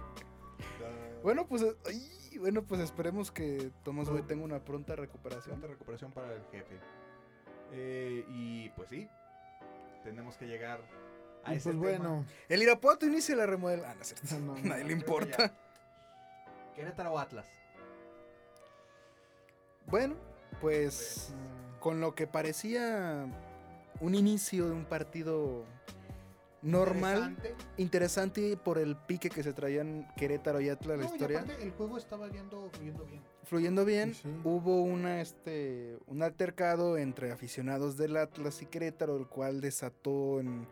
Bueno, pues, ay, bueno, pues esperemos que Tomás Boy tenga una pronta recuperación. Pronta recuperación para el jefe. Eh, y pues sí, tenemos que llegar a Y ese pues tema. bueno. El Irapuato inicia la remodelación. Ah, no es cierto. No, no, Nadie le importa. Querétaro Atlas. Bueno, pues ah, con lo que parecía un inicio de un partido normal, Interesante. interesante por el pique que se traían Querétaro y Atlas la No, y historia. aparte, el juego estaba yendo, fluyendo bien. Fluyendo bien, Sí, sí. hubo una este un altercado entre aficionados del Atlas y Querétaro, el cual desató en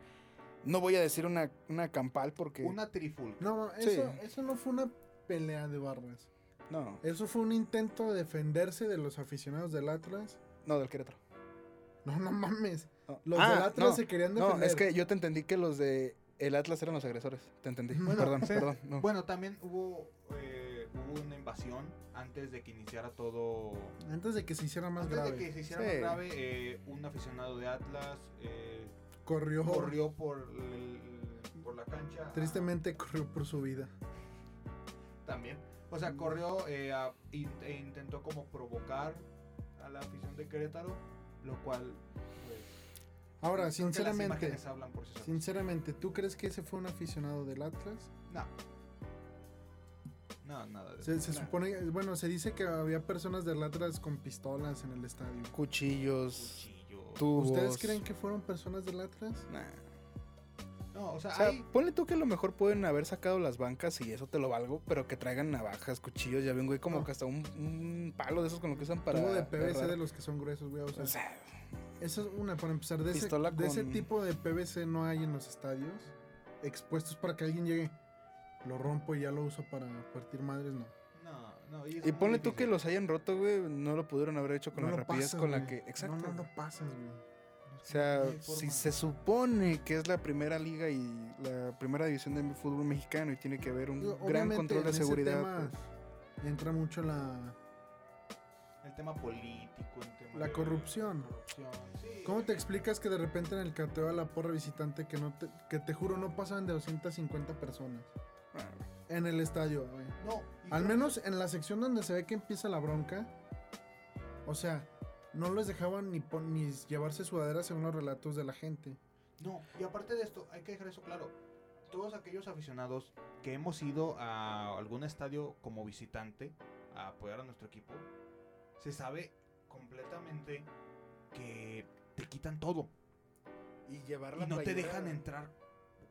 no voy a decir una, una campal porque Una triful. No, Sí. eso, eso no fue una pelea de barras. no, Eso fue un intento de defenderse de los aficionados del Atlas. no del Querétaro. No, no mames. No. Los Ah, del Atlas no, se querían No, defender. es que yo te entendí que los de el Atlas eran los agresores. Te entendí. Bueno, perdón, sí. perdón. no. Bueno, también hubo, eh, hubo una invasión antes de que iniciara todo. Antes de que se hiciera más antes grave. de que se hiciera Sí. más grave, eh, un aficionado de Atlas eh, Corrió. corrió por, el- por la cancha. a- Tristemente corrió por su vida. También. O sea, corrió eh, a- in- e intentó como provocar a la afición de Querétaro, lo cual. Ahora, creo que las sinceramente, imágenes hablan por sí solas. sinceramente, ¿tú crees que ese fue un aficionado del Atlas? No. No, nada de Se, eso. se supone, bueno, se dice que había personas del Atlas con pistolas en el estadio. Cuchillos, Cuchillos. tubos. ¿Ustedes creen que fueron personas del Atlas? Nah. No, o sea, O sea, hay- ponle tú que a lo mejor pueden haber sacado las bancas y eso te lo valgo, pero que traigan navajas, cuchillos, ya ven, güey, como No. que hasta un, un palo de esos con lo que usan para. Tubo de PVC agarrar. de los que son gruesos, güey. O sea, O sea, Eso es una, para empezar, de, ese, de tipo de PVC no hay en los estadios. Expuestos para que alguien llegue, lo rompo y ya lo uso para partir madres, no. No, no, y Y ponle tú que los hayan roto, güey, no lo pudieron haber hecho con No la rapidez pasas, con la que... Exacto. No, no lo pasas, güey. O sea, No si forma. se supone que es la primera liga y la primera división de fútbol mexicano y tiene que haber un gran control de en ese seguridad. tema pues, entra mucho la, El tema político, el tema la de- corrupción. corrupción, sí. ¿Cómo te explicas que de repente en el cateo a la porra visitante que no te, que te juro no pasaban de 250 personas en el estadio, güey? No, Al menos en la sección donde se ve que empieza la bronca, o sea, no les dejaban ni, pon- ni llevarse sudaderas según los relatos de la gente. No, y aparte de esto, hay que dejar eso claro. Todos aquellos aficionados que hemos ido a algún estadio como visitante a apoyar a nuestro equipo, se sabe completamente que te quitan todo y llevar y no te dejan entrar,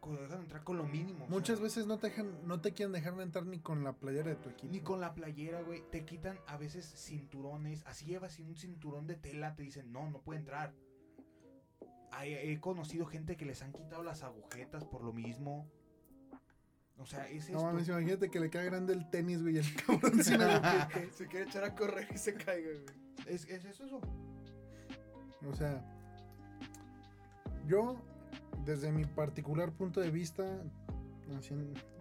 con- dejan entrar con lo mínimo. o sea, Muchas veces no te dejan, no te quieren dejar entrar ni con la playera de tu equipo. Ni con la playera, güey. Te quitan a veces cinturones. Así llevas un cinturón de tela. Te dicen, no, no puede entrar. Hay- he conocido gente que les han quitado las agujetas por lo mismo. O sea, es No esto. mames, imagínate que le queda grande el tenis, güey, el cabrón sin. Se quiere echar a correr y se caiga, güey. Es, es eso, eso. O sea, yo, desde mi particular punto de vista,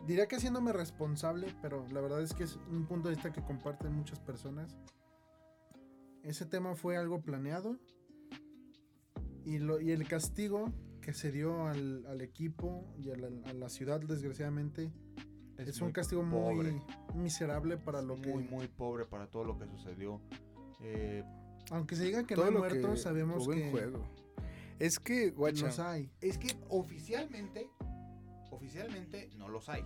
diría que haciéndome responsable, pero la verdad es que es un punto de vista que comparten muchas personas. Ese tema fue algo planeado y, lo, y el castigo que se dio al, al equipo y a la, a la ciudad, desgraciadamente, es, un muy castigo pobre. muy miserable para lo que... muy, muy pobre para todo lo que sucedió. Eh, Aunque se diga que no hay lo que muertos, sabemos en que juego. Es que, guacha, los hay. es que oficialmente, oficialmente no los hay.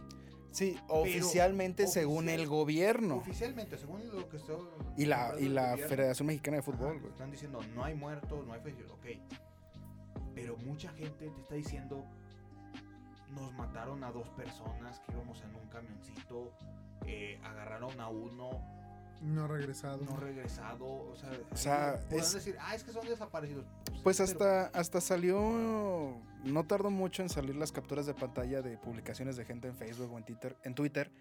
sí, oficialmente según oficial- el gobierno Oficialmente, según lo que está. y la, y la gobierno, Federación Mexicana de Ajá, Fútbol, güey. Están diciendo, no hay muertos, no hay fallecidos, ok. Pero mucha gente te está diciendo, nos mataron a dos personas que íbamos en un camioncito, eh, agarraron a uno, No regresado. no regresado, o sea, podrán es- decir, ah, es que son desaparecidos. Pues pero- hasta, hasta salió, no tardó mucho en salir las capturas de pantalla de publicaciones de gente en Facebook o en Twitter, en Twitter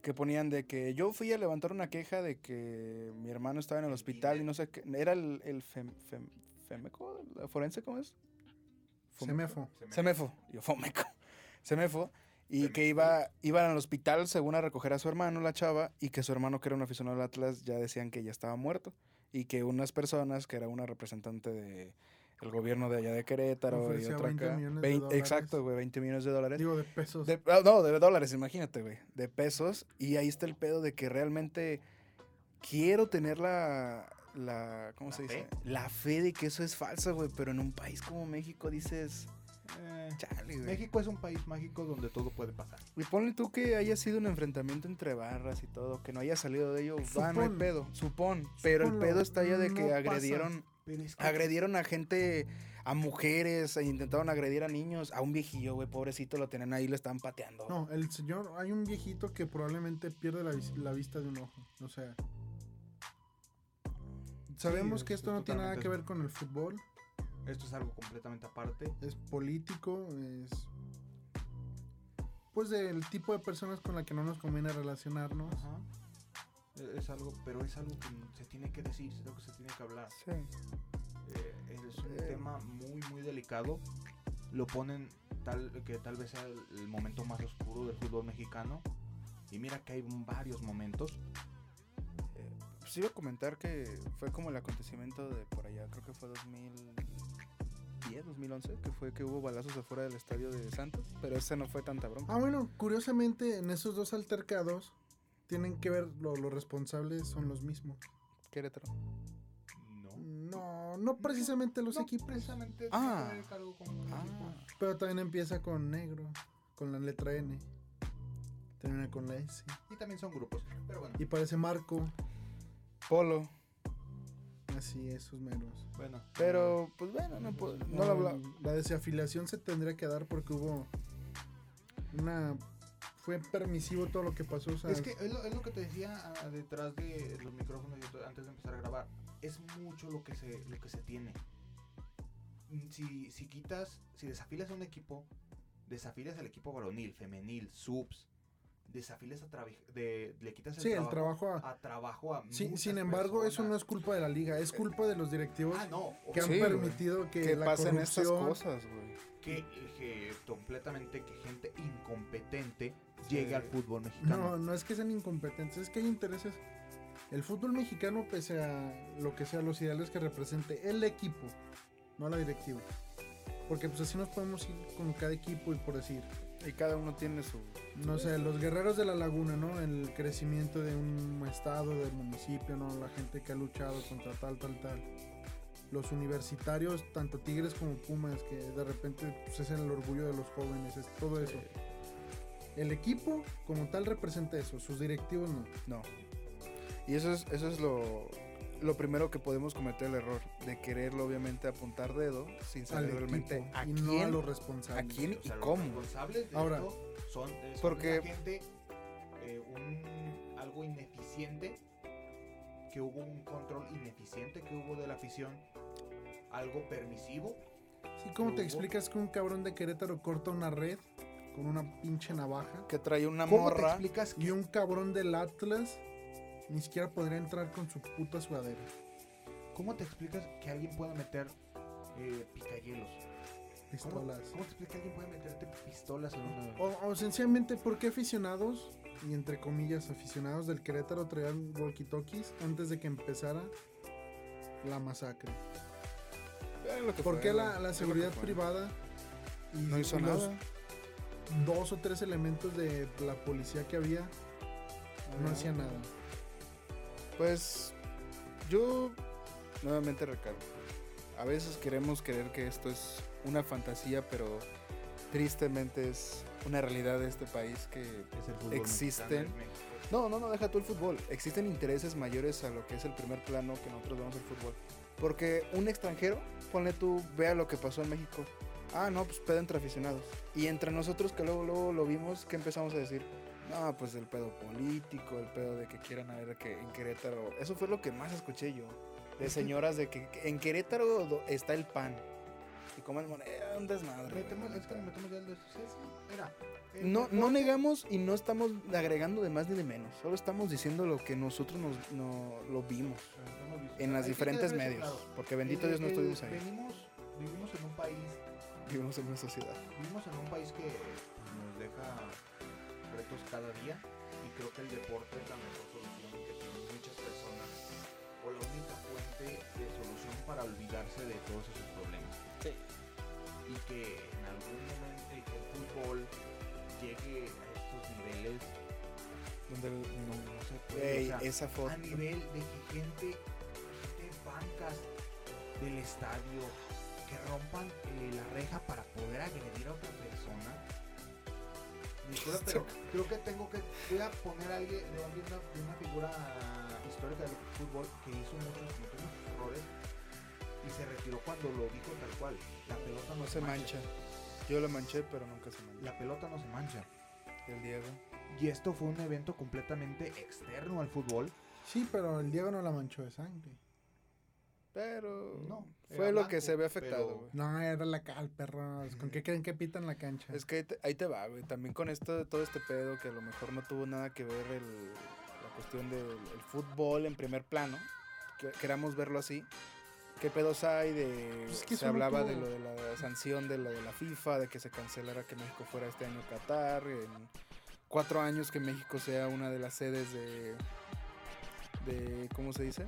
que ponían de que yo fui a levantar una queja de que mi hermano estaba en el ¿En hospital y no sé qué, era el, el fem- fem- Femeco, ¿La forense cómo es? Semefo. Se me- Semefo, yo Fomeco, Semefo, y Semefo. que iba, iban al hospital según a recoger a su hermano, la chava, y que su hermano que era un aficionado al Atlas ya decían que ya estaba muerto, y que unas personas, que era una representante de el gobierno de allá de Querétaro y otra 20 acá, millones de 20 dólares. exacto, güey, 20 millones de dólares. Digo, de pesos. De- ah, no, de dólares, imagínate, güey. De pesos. Y ahí está el pedo de que realmente quiero tener la. La ¿Cómo ¿La se dice? fe? La fe de que eso es falso, güey. Pero en un país como México dices. Eh, Chale, güey. México es un país mágico donde todo puede pasar. Y ponle tú que haya sido un enfrentamiento entre barras y todo, que no haya salido de ello. Va, no hay Supón. pedo. Supón. Pero el pedo está allá de que agredieron. Pero es que Agredieron a gente, a mujeres, e intentaron agredir a niños, a un viejillo, güey, pobrecito, lo tenían ahí, lo estaban pateando. No, el señor, hay un viejito que probablemente pierde la, la vista de un ojo. O sea, sabemos que esto es no tiene nada que ver con el fútbol. esto es algo completamente aparte. Es político, es. Pues del tipo de personas con la que no nos conviene relacionarnos. Ajá. E- Es algo, pero es algo que se tiene que decir, es algo que se tiene que hablar. Sí. Eh, es un Eh. tema muy, muy delicado. Lo ponen tal que tal vez sea el, el momento más oscuro del fútbol mexicano. Y mira que hay varios momentos. Pues iba a comentar que fue como el acontecimiento de por allá, creo que fue 2010, 2011, que fue que hubo balazos afuera del estadio de Santos, pero ese no fue tanta bronca. Ah, bueno, curiosamente en esos dos altercados tienen que ver, lo- los responsables son los mismos. Querétaro. No. No, no precisamente los No, equipos. precisamente Ah. ver cargo con los Ah, equipos. Pero también empieza con negro, con la letra N. Termina con la S. Y también son grupos. Pero bueno. Y parece Marco. Polo. Así, esos meros. Bueno. Pero, pues bueno, no, puedo- no lo habla. La desafiliación se tendría que dar porque hubo una... Fue permisivo todo lo que pasó. o sea, Es que es lo, es lo que te decía detrás de los micrófonos y todo, antes de empezar a grabar. Es mucho lo que se, lo que se tiene. Mm, Si, si quitas, si desafilas a un equipo, desafilas al equipo varonil, femenil, subs, desafíles a trabajo, de, le quitas el Sí, el trabajo, trabajo a... a trabajo a Sí, sin embargo, eso no es culpa de la liga, es culpa de los directivos Ah, no, que han Sí, permitido que, Que la pasen estas corrupción- cosas, güey. que, que completamente que gente incompetente Sí. llegue al fútbol mexicano. No, no es que sean incompetentes, es que hay intereses. El fútbol mexicano, pese a lo que sea, los ideales que represente el equipo, no la directiva. Porque pues así nos podemos ir con cada equipo y por decir, Y cada uno tiene su... no sé, los guerreros de la laguna, ¿no? El crecimiento de un estado, del municipio, ¿no? La gente que ha luchado contra tal, tal, tal. Los universitarios, tanto Tigres como Pumas, que de repente pues, es el orgullo de los jóvenes, es todo eso. El equipo como tal representa eso, sus directivos no. No. Y eso es, eso es lo, lo primero que podemos cometer el error, de quererlo obviamente apuntar dedo sin Al saber realmente equipo a y quién, no a los a responsables. quién O sea, y los cómo. responsables de Ahora, esto son, son porque- una gente, eh, un, algo ineficiente, que hubo un control ineficiente que hubo de la afición, algo permisivo. Sí, ¿cómo te Hubo- explicas que un cabrón de Querétaro corta una red con una pinche navaja? Que trae una ¿Cómo te morra. explicas que Y un cabrón del Atlas ni siquiera podría entrar con su puta sudadera. ¿Cómo te explicas que alguien pueda meter eh, picahielos? ¿Cómo, Pistolas. cómo te explicas que alguien puede meterte pistolas en una... O, o sencillamente, ¿por qué aficionados, y entre comillas aficionados del Querétaro, traían walkie-talkies antes de que empezara la masacre? Que ¿Por fue, qué la, seguridad privada y, No hizo y los nada. dos o tres elementos de la policía que había no hacían nada? Pues yo nuevamente recalco. A veces queremos creer que esto es una fantasía, pero tristemente es una realidad de este país que Es el fútbol Existen. No, no, no, deja tú el fútbol. Existen intereses mayores a lo que es el primer plano que nosotros vemos el fútbol. Porque un extranjero, ponle tú, vea lo que pasó en México. Ah, no, pues pedo entre aficionados. Y entre nosotros que luego, luego lo vimos, ¿qué empezamos a decir? No, pues el pedo político, el pedo de que quieran a ver que en Querétaro. Eso fue lo que más escuché yo. De señoras de que, en Querétaro está el pan. Y comen moneda, un desmadre. Metemos, la es que neta. le metemos ya el de- mira, el No, negamos y no estamos agregando de más ni de menos. Solo estamos diciendo lo que nosotros nos, no, lo vimos en las diferentes medios. claro. Porque bendito El- Dios no el- estuvimos ahí. Venimos, vivimos en un país, Vivimos en una sociedad. vivimos en un país que nos deja retos cada día y creo que el deporte es la mejor solución que tienen muchas personas o la única fuente de solución para olvidarse de todos esos problemas. Y que en algún momento el fútbol llegue a estos niveles, Donde no, no se puede. Ey, o sea, esa foto. a nivel de que gente, en bancas del estadio que rompan eh, la reja para poder agredir a otra persona. Pero creo que tengo que voy a poner a alguien de una, de una figura histórica del fútbol que hizo muchos, muchos errores y se retiró cuando lo dijo tal cual. La pelota no, No se mancha. Yo lo manché, pero nunca se mancha. La pelota no se mancha. El Diego. Y esto fue un evento completamente externo al fútbol. Sí, pero el Diego no la manchó de sangre. Pero No, fue lo que se ve afectado, pero-. No, era la cal, perros. ¿Con qué creen que pitan la cancha? Es que ahí te, ahí te va, güey. También con esto, todo este pedo que a lo mejor no tuvo nada que ver el- la cuestión del el fútbol en primer plano. Que, queramos verlo así. ¿Qué pedos hay de... Pues es que se hablaba de lo de la sanción de lo de la FIFA, de que se cancelara que México fuera este año a Qatar. En cuatro años que México sea una de las sedes de... de ¿Cómo se dice?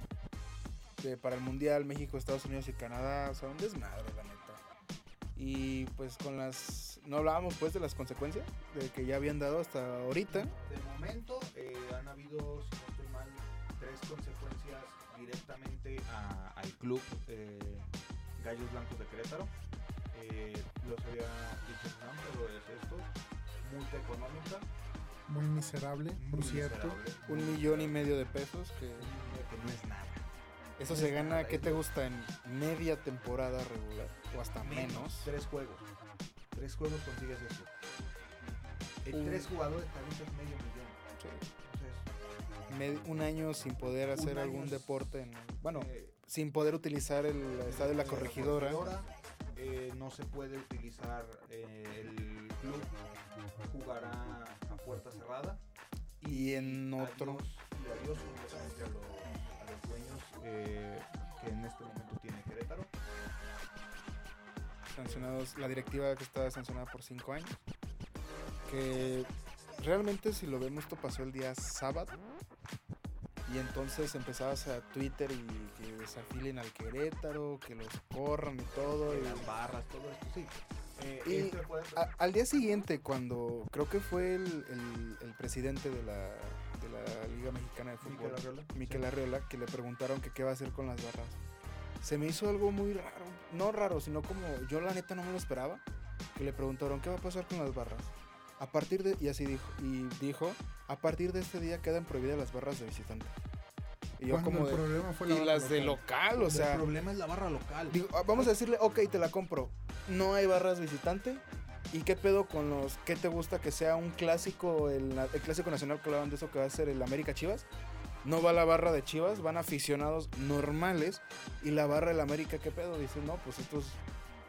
De, para el Mundial, México, Estados Unidos y Canadá. O sea, un desmadre, la neta. Y pues con las... No hablábamos pues de las consecuencias de que ya habían dado hasta ahorita. De momento eh, han habido, si no estoy mal, tres consecuencias directamente a- al club eh, Gallos Blancos de Querétaro. Eh, los había dicho Sam, pero es esto. Multa económica. Muy miserable, por cierto. miserable, Un millón y medio de pesos que... que no es nada. Eso se gana, ¿qué te gusta? En media temporada regular o hasta menos. Tres juegos. Tres juegos consigues eso. En Un- tres jugadores también es medio millón. Sí. Entonces, Med- un año sin poder hacer algún deporte. en- bueno, eh, sin poder utilizar el estadio de la corregidora. eh, no se puede utilizar eh, el club jugará a puerta cerrada y en otro... Adiós, y adiós eh, que en este momento tiene Querétaro. sancionados, la directiva que está sancionada por cinco años. Que realmente si lo vemos esto pasó el día sábado. Y entonces empezabas a Twitter y que desafílen al Querétaro, que los corran y todo. y- las barras, todo esto, sí. Eh, Y este a- al día siguiente, cuando creo que fue el, el- el presidente de la Liga Mexicana de Fútbol, Miquel Arriola. Miquel Arriola, que le preguntaron que qué va a hacer con las barras. Se me hizo algo muy raro, no raro, sino como yo la neta no me lo esperaba, que le preguntaron qué va a pasar con las barras. A partir de, y así dijo, y dijo, a partir de este día quedan prohibidas las barras de visitante. Y yo como el de, problema fue la y barra las de local, o el sea, problema es la barra local. Digo, ah, vamos a decirle, ok, te la compro. No hay barras visitante. ¿Y qué pedo con los qué te gusta que sea un clásico, el, el clásico nacional que hablaban de eso que va a ser el América Chivas? No va la barra de Chivas, van aficionados normales. Y la barra del América, ¿qué pedo? Dicen, no, pues estos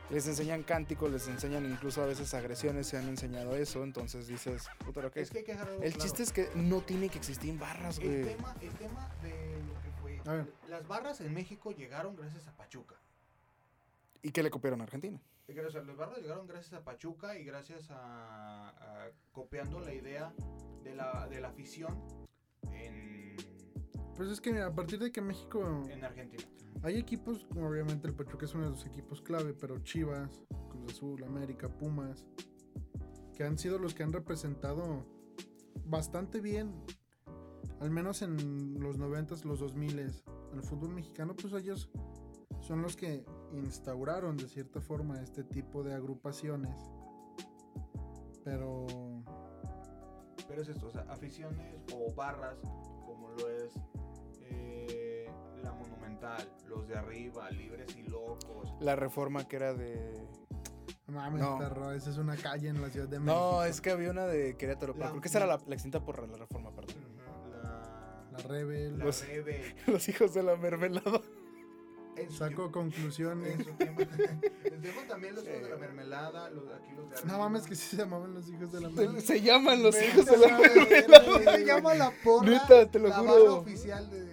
les enseñan cánticos, les enseñan incluso a veces agresiones, se han enseñado eso. Entonces dices, puta, lo que es que hay que dejar algo El claro. chiste es que no tiene que existir barras, El güey. tema, el tema de lo que fue. Las barras en México llegaron gracias a Pachuca. ¿Y qué le copiaron a Argentina? O sea, las barras llegaron gracias a Pachuca y gracias a, a copiando la idea de la, de la afición en, Pues es que a partir de que México en Argentina. hay equipos, como obviamente el Pachuca es uno de los equipos clave, pero Chivas, Cruz Azul, América, Pumas, que han sido los que han representado bastante bien, al menos en los 90s, los 2000s, el fútbol mexicano, pues ellos son los que instauraron de cierta forma este tipo de agrupaciones. Pero Pero es esto, o sea, aficiones o barras, como lo es eh, la Monumental, los de arriba, Libres y Locos. La reforma que era de no mames, No. perro, esa es una calle en la Ciudad de México. No, es que había una de Querétaro, pero La- creo que esa era la, la extinta por la reforma, perdón. La, La Rebel. la Los- Rebel. Los hijos de la mermelada. En su Saco conclusiones. En su tiempo. En tiempo también los hijos de la mermelada, los, aquí los de No mames que sí se llamaban los hijos de la madre. Se llaman los hijos de la mermelada. Se llama la porra. Neta, te lo la juro. barra oficial de.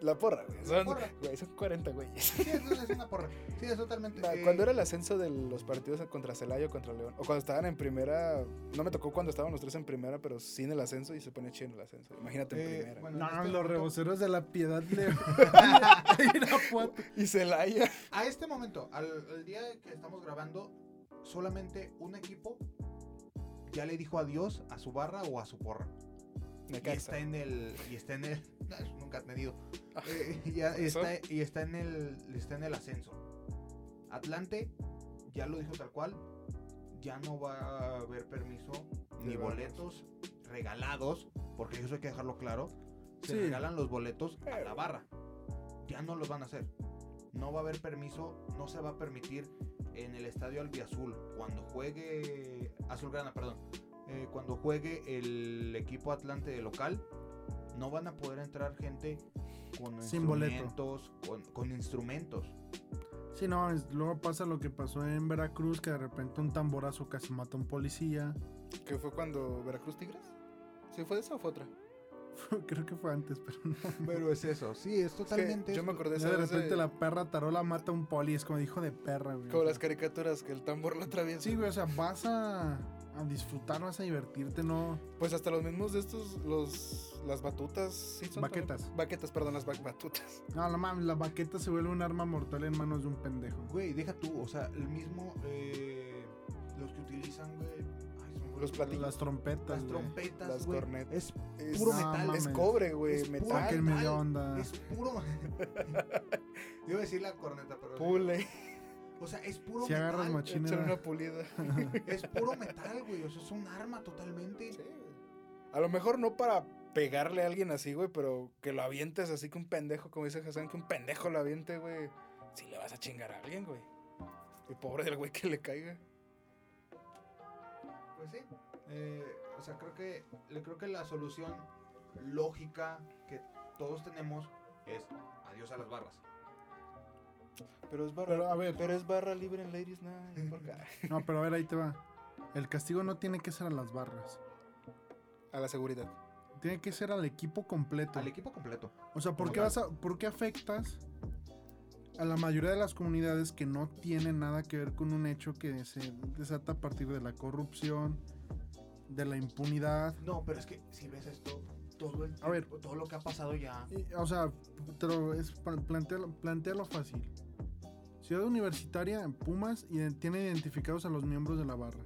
La porra, güey. Son, porra. güey, son 40 güeyes. Sí, es, es una porra. Sí, es totalmente. Nah, eh, Cuando era el ascenso de los partidos contra Celaya o contra León, o cuando estaban en primera, no me tocó cuando estaban los tres en primera, pero sí en el ascenso y se pone chido en el ascenso. Imagínate en Eh, primera. bueno, No, en este los momento- reboceros de la piedad de Irapuato. Y Celaya. A este momento, al, al día que estamos grabando, solamente un equipo ya le dijo adiós a su barra o a su porra. Y está en el. Y está en el. no, nunca ha tenido. Ah, Eh, ya está, y está en el. Está en el ascenso. Atlante ya lo dijo tal cual. Ya no va a haber permiso ni boletos regalados. Porque eso hay que dejarlo claro. Se Sí. regalan los boletos a la barra. Ya no los van a hacer. No va a haber permiso. No se va a permitir en el estadio Albiazul. Cuando juegue. Azulgrana, perdón eh, cuando juegue el equipo Atlante de local, no van a poder entrar gente con Sin instrumentos, con, con instrumentos. Sí, no, es- luego pasa lo que pasó en Veracruz, que de repente un tamborazo casi mata a un policía. ¿Que fue cuando Veracruz Tigres? ¿Sí fue esa o fue otra? Creo que fue antes, pero no. Pero es eso, sí, es Es que totalmente. yo me acordé de vez repente de- la perra tarola mata a un poli, es como hijo de perra, güey. Como O las caricaturas, que el tambor lo atraviesa. Sí, güey, o sea, vas a, a disfrutar, vas a divertirte, no. Pues hasta los mismos de estos, los, las batutas. ¿sí son Baquetas. también? Baquetas, perdón, las ba- batutas. No, no mames, la baqueta se vuelve un arma mortal en manos de un pendejo. Güey, deja tú, o sea, el mismo. eh, los que utilizan, güey. Los platillos. Las trompetas, Las güey. trompetas, Las güey, cornetas. Es Es, puro No, metal. mames. es cobre, güey, Es puro metal. Sáquenme de metal, onda. Es puro. Iba a decir la corneta, pero. Pule. O sea, es puro Si agarras metal. China. una pulida. Es puro metal, güey. O sea, es un arma totalmente. Sí, güey. A lo mejor no para pegarle a alguien así, güey, pero que lo avientes así que un pendejo, como dice Hassan, que un pendejo lo aviente, güey. Si le vas a chingar a alguien, güey. Y pobre del güey que le caiga. Pues sí. Eh, o sea, creo que, le creo que la solución lógica que todos tenemos es adiós a las barras. Pero es barra, Pero, a ver. pero es barra libre en Ladies Night. No, pero a ver, ahí te va. El castigo no tiene que ser a las barras. A la seguridad. tiene que ser al equipo completo. Al equipo completo. O sea, ¿por qué, vas a, ¿por qué afectas a la mayoría de las comunidades que no tienen nada que ver con un hecho que se desata a partir de la corrupción, de la impunidad? No, pero es que si ves esto, todo el A ver. tiempo, todo lo que ha pasado ya. Y, o sea, te lo- es, plantealo, plantealo fácil. Ciudad Universitaria, Pumas, iden- tiene identificados a los miembros de la barra.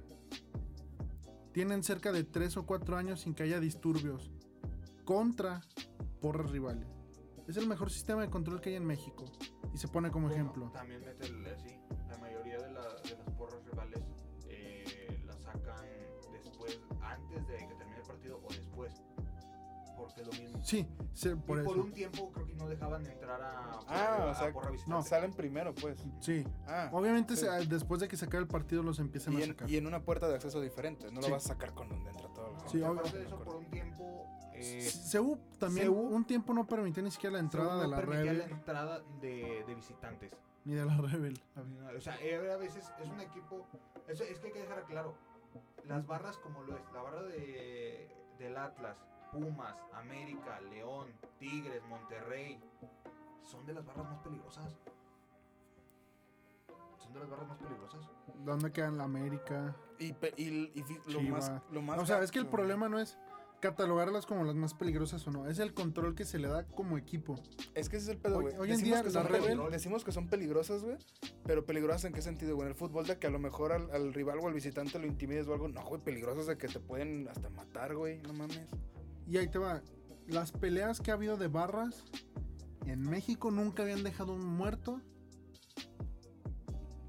Tienen cerca de 3 o 4 años sin que haya disturbios contra porras rivales. Es el mejor sistema de control que hay en México. Y se pone como Bueno, ejemplo. También mete el, Sí, se- por y por eso. un tiempo creo que no dejaban entrar a, Ah, a o sea, porra no. Salen primero, pues. Sí. Ah. Obviamente sí. se- después de que se acabe el partido los empiezan Y a en, sacar. y en una puerta de acceso diferente. No Sí. lo vas a sacar con donde entra todo. el- Sí, aparte de eso, por un tiempo. Eh, CEU también CEU un tiempo no permitía ni siquiera la entrada no de la permitía Rebel la entrada de, de visitantes. ni de la Rebel. O sea, eh, a veces es un equipo. Eso es que hay que dejar claro. Las barras como lo es, la barra de, del Atlas, Pumas, América, León, Tigres, Monterrey, son de las barras más peligrosas. Son de las barras más peligrosas. ¿Dónde quedan la América? Y, pe- y- y lo, Chivas. más, lo más. O sea, es que el problema no es catalogarlas como las más peligrosas o no, es el control que se le da como equipo. Es que ese es el pedo, Hoy- güey. hoy en día que son Rebel- Decimos que son peligrosas, güey. Pero peligrosas en qué sentido, güey. En el fútbol de que a lo mejor al, al rival o al visitante lo intimides o algo. No, güey, peligrosas de que te pueden hasta matar, güey. No mames. Y ahí te va. Las peleas que ha habido de barras en México nunca habían dejado un muerto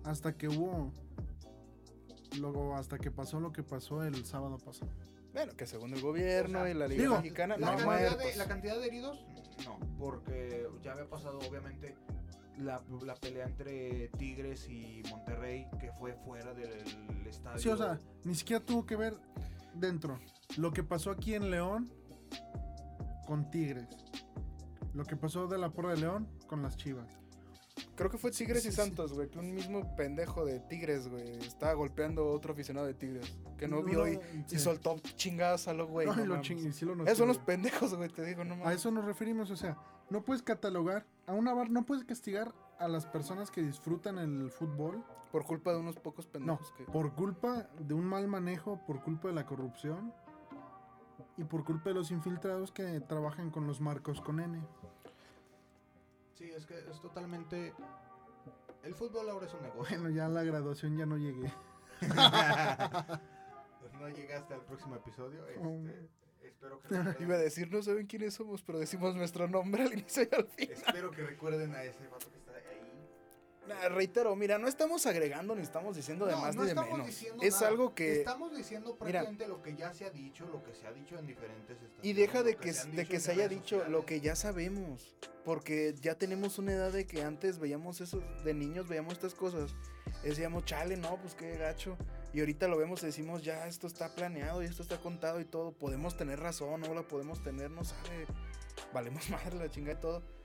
hasta que hubo luego hasta que pasó lo que pasó el sábado pasado. Bueno, que según el gobierno O sea, y la Liga digo, Mexicana, La, no No, cantidad muertos. de, la cantidad de heridos, no, porque ya había pasado obviamente la, la pelea entre Tigres y Monterrey, que fue fuera del estadio. Sí, o sea, ni siquiera tuvo que ver dentro. Lo que pasó aquí en León con Tigres. Lo que pasó de la porra de León con las Chivas. Creo que fue Tigres Sí, y. Santos, güey. Que un mismo pendejo de Tigres, güey. Estaba golpeando a otro aficionado de Tigres. Que no vio y, y sí. soltó chingadas a los güey. No lo mames. ching- y sí lo noté, Esos son los pendejos, güey, te digo, no A mames. eso nos referimos, o sea, no puedes catalogar a una bar, no puedes castigar a las personas que disfrutan el fútbol, Por culpa de unos pocos no, pendejos que. por culpa de un mal manejo, por culpa de la corrupción y por culpa de los infiltrados que trabajan con los marcos con N. Sí, es que es totalmente... El fútbol ahora es un negocio. Bueno, ya a la graduación ya no llegué. no llegaste al próximo episodio. Um. este, espero que recuerden, Iba a decir, no saben quiénes somos, pero decimos nuestro nombre al inicio y al fin. espero que recuerden a ese vato que. Nah, reitero, mira, no estamos agregando ni estamos diciendo de No, más no ni de menos. Es nada. algo que. Estamos diciendo Mira. prácticamente lo que ya se ha dicho, lo que se ha dicho en diferentes estaciones. Y deja de que, de que se haya dicho lo que ya sabemos. Porque ya tenemos una edad de que antes veíamos eso, de niños veíamos estas cosas. Decíamos, chale, no, pues qué gacho. Y ahorita lo vemos y decimos, ya esto está planeado y esto está contado y todo. Podemos tener razón, no la podemos tener, no sabe. Valemos madre la chingada y todo.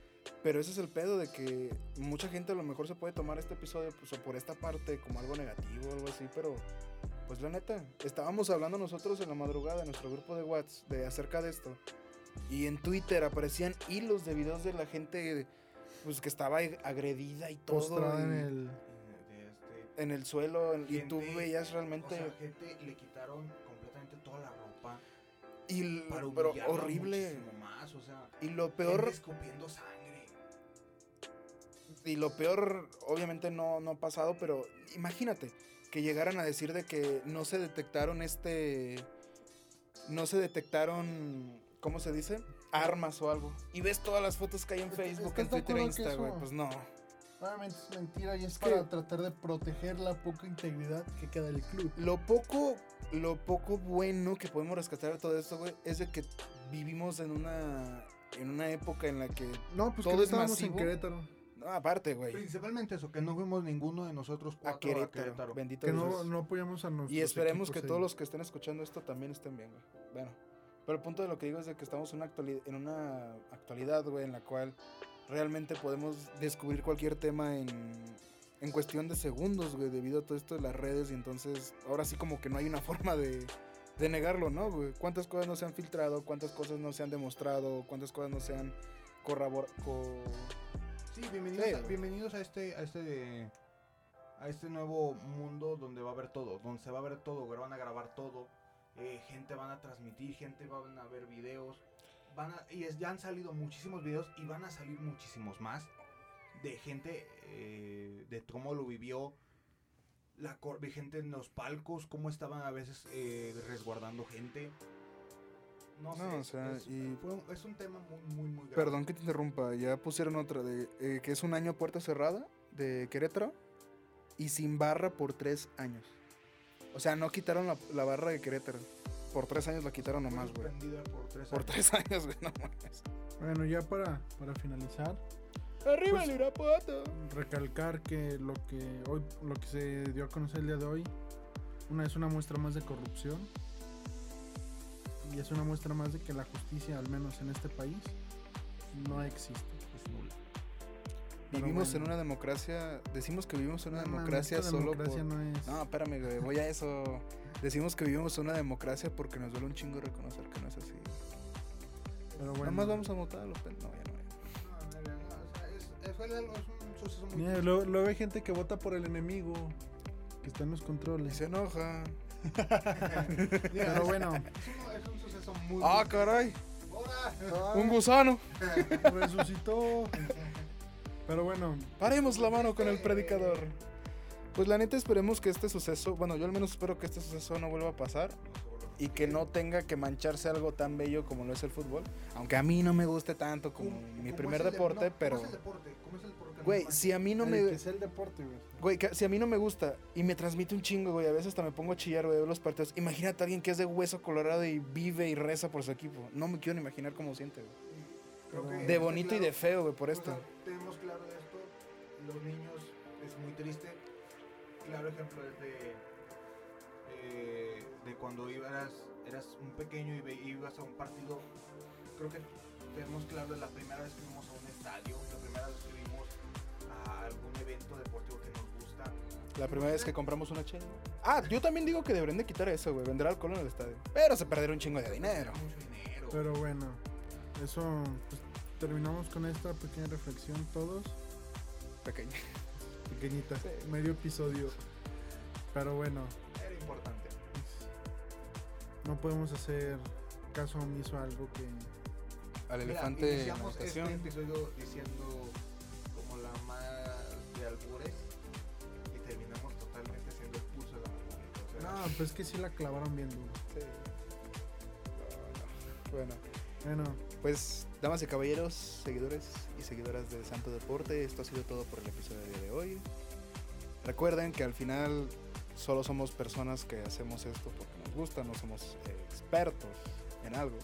Pero ese es el pedo de que mucha gente a lo mejor se puede tomar este episodio pues, o por esta parte como algo negativo o algo así, pero pues la neta, estábamos hablando nosotros en la madrugada en nuestro grupo de WhatsApp de acerca de esto. Y en Twitter aparecían hilos de videos de la gente pues que estaba agredida y todo Postrada en y- el... Este, en el suelo en- y tú Gente, veías o realmente sea, gente le quitaron completamente toda la ropa y para pero horrible más, o sea, y lo peor peor escupiendo sangre. Y lo peor obviamente no, no ha pasado, pero imagínate que llegaran a decir de que no se detectaron este no se detectaron ¿cómo se dice? armas o algo. Y ves todas las fotos que hay en ¿Estás- Facebook, en Twitter e Insta, güey. Pues no. Obviamente es mentira y es, Es para tratar de proteger la poca integridad que queda del club. Lo poco, lo poco bueno que podemos rescatar de todo esto, güey, es de que vivimos en una, en una época en la que, No, pues Todo que no es masivo. en Querétaro. No, aparte, güey, Principalmente eso, que no fuimos ninguno de nosotros a cuatro Querétaro, bendito Que no, Dios. no apoyamos a nosotros. Y esperemos que todos los que estén escuchando esto también estén bien, güey. Bueno, pero el punto de lo que digo es de que estamos en una, en una actualidad, güey, en la cual realmente podemos descubrir cualquier tema en, en cuestión de segundos, güey, debido a todo esto de las redes. Y entonces, ahora sí como que no hay una forma de, de negarlo, ¿no, güey? ¿Cuántas cosas no se han filtrado? ¿Cuántas cosas no se han demostrado? ¿Cuántas cosas no se han corroborado? Sí, bienvenidos, Sí, a, bienvenidos a este, a este, a este nuevo mundo donde va a haber todo, donde se va a ver todo, van a grabar todo, eh, gente van a transmitir, gente van a ver videos, van a, y es, ya han salido muchísimos videos y van a salir muchísimos más de gente, eh, de cómo lo vivió, la gente en los palcos, cómo estaban a veces eh, resguardando gente. No, sé, No, o sea, es, y- es un tema muy, muy, muy grave. Perdón que te interrumpa, ya pusieron otra de eh, que es un año a puerta cerrada de Querétaro y sin barra por tres años. O sea, no quitaron la, la barra de Querétaro. Por tres años la quitaron nomás, güey. por tres Por años. tres años, güey, no mames. Bueno, ya para, para finalizar, ¡Arriba Pues- el Irapuato! recalcar que lo que hoy lo que se dio a conocer el día de hoy una es una muestra más de corrupción y es una muestra más de que la justicia al menos en este país no existe Es nula. Vivimos bueno. en una democracia, decimos que vivimos en una No democracia solo democracia por... no es No, espérame, güey, voy a eso. Decimos que vivimos en una democracia porque nos duele un chingo reconocer que no es así. pero Nada más vamos a votar a los pen... No, ya no. No, no, no, o sea, es, es, fue algo- es un suceso muy Mira, triste. luego, luego hay gente que vota por el enemigo que está en los Y controles se enoja. Pero bueno Es un, es un muy ¡Ah, caray! ¡Hola! ¡Un gusano! resucitó pero bueno Paremos la mano con el predicador. Pues la neta esperemos que este suceso, bueno, yo al menos espero que este suceso no vuelva a pasar y que no tenga que mancharse algo tan bello como lo es el fútbol. Aunque a mí no me guste tanto como ¿Cómo- mi primer deporte, no, pero... ¿Cómo es el deporte? ¿Cómo es el deporte Güey, si a mí no el me... que es el deporte güey Güey, que- si a mí no me gusta y me transmite un chingo, güey, a veces hasta me pongo a chillar, güey, de los partidos. Imagínate a alguien que es de hueso colorado y vive y reza por su equipo. No me quiero ni imaginar cómo siente, güey. De bonito y de feo, güey, por o esto. sea, tenemos claro de esto. Los niños es muy triste. Claro ejemplo es de, eh, de cuando ibas, eras un pequeño y ve- ibas a un partido. Creo que tenemos claro la primera vez que fuimos a un estadio, la primera vez que a algún evento deportivo que nos gusta. La primera vez que compramos una chela. Ah, yo también digo que deberían de quitar eso, güey, vender alcohol en el estadio. Pero se perderá un chingo de dinero. Mucho dinero. Pero bueno, eso pues, terminamos con esta pequeña reflexión todos, Pequeño. pequeñita, Sí. medio episodio. Pero bueno, Era importante. pues, no podemos hacer caso omiso a algo que Al Mira, elefante en la iniciamos este episodio diciendo no, pues que sí la clavaron bien duro. Sí. Bueno, Bueno, pues, damas y caballeros, seguidores y seguidoras de Santo Deporte, esto ha sido todo por el episodio de hoy. Recuerden que al final solo somos personas que hacemos esto porque nos gusta, no somos expertos en algo.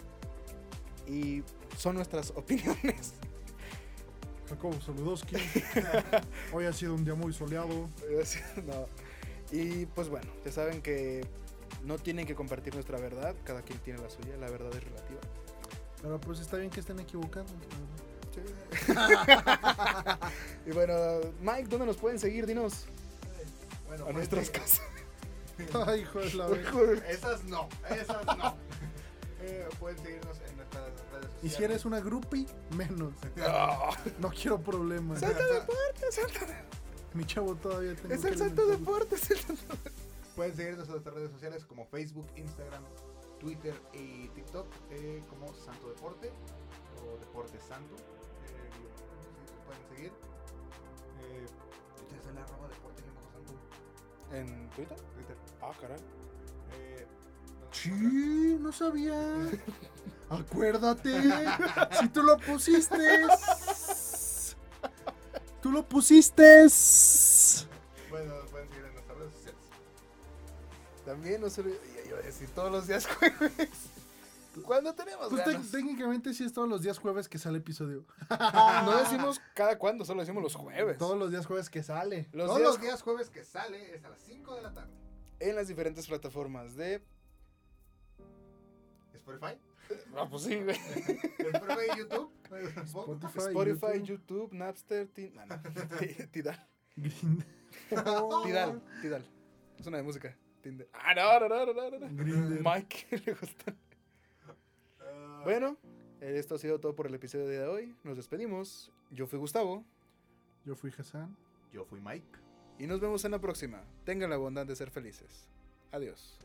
Y son nuestras opiniones. Jacobo Saludowski. Hoy ha sido un día muy soleado. No. Y pues bueno, ya saben que no tienen que compartir nuestra verdad, cada quien tiene la suya, la verdad es relativa. Pero pues está bien que estén equivocados. la verdad. y bueno, Mike, ¿dónde nos pueden seguir? Dinos bueno, a pues, nuestras eh, casas. Ay, hijo de la. Esas no, esas no. Eh, pueden seguirnos en nuestras redes sociales. Y si eres una groupie, menos. Ah, No quiero problemas. Santo Deporte, Santo- Mi chavo todavía tengo es que el Santo. Deporte, es el Santo Pueden seguirnos en nuestras redes sociales como Facebook, Instagram, Twitter y TikTok eh, como Santo Deporte o Deporte Santo. Eh, sí, pueden seguir. Eh, ustedes en la arroba Deporte Santo. ¿En Twitter? Twitter. Ah, caray. Eh, ¿nos Sí, no sabía. Acuérdate. Si tú lo pusiste. Tú lo pusiste. Bueno, nos pueden seguir en nuestras redes sociales. También no se lo iba a decir todos los días jueves. ¿Cuándo tenemos Pues ganas? técnicamente sí es todos los días jueves que sale episodio. No decimos cada cuándo, solo decimos los jueves. Todos los días jueves que sale. Los Todos días los días jueves que sale es a las 5 de la tarde. en las diferentes plataformas de... Spotify. Ah, pues sí, güey. Spotify y YouTube. Spotify, Spotify, YouTube. YouTube, Napster, Tin- no, no, Ti- Tidal. Green. Tidal, Tidal. Es una de música. Tinder. Ah, no, no, no, no, no. Mike le gusta. Bueno, esto ha sido todo por el episodio de hoy. Nos despedimos. Yo fui Gustavo Yo fui Hassan. Yo fui Mike. y nos vemos en la próxima. Tengan la bondad de ser felices. Adiós.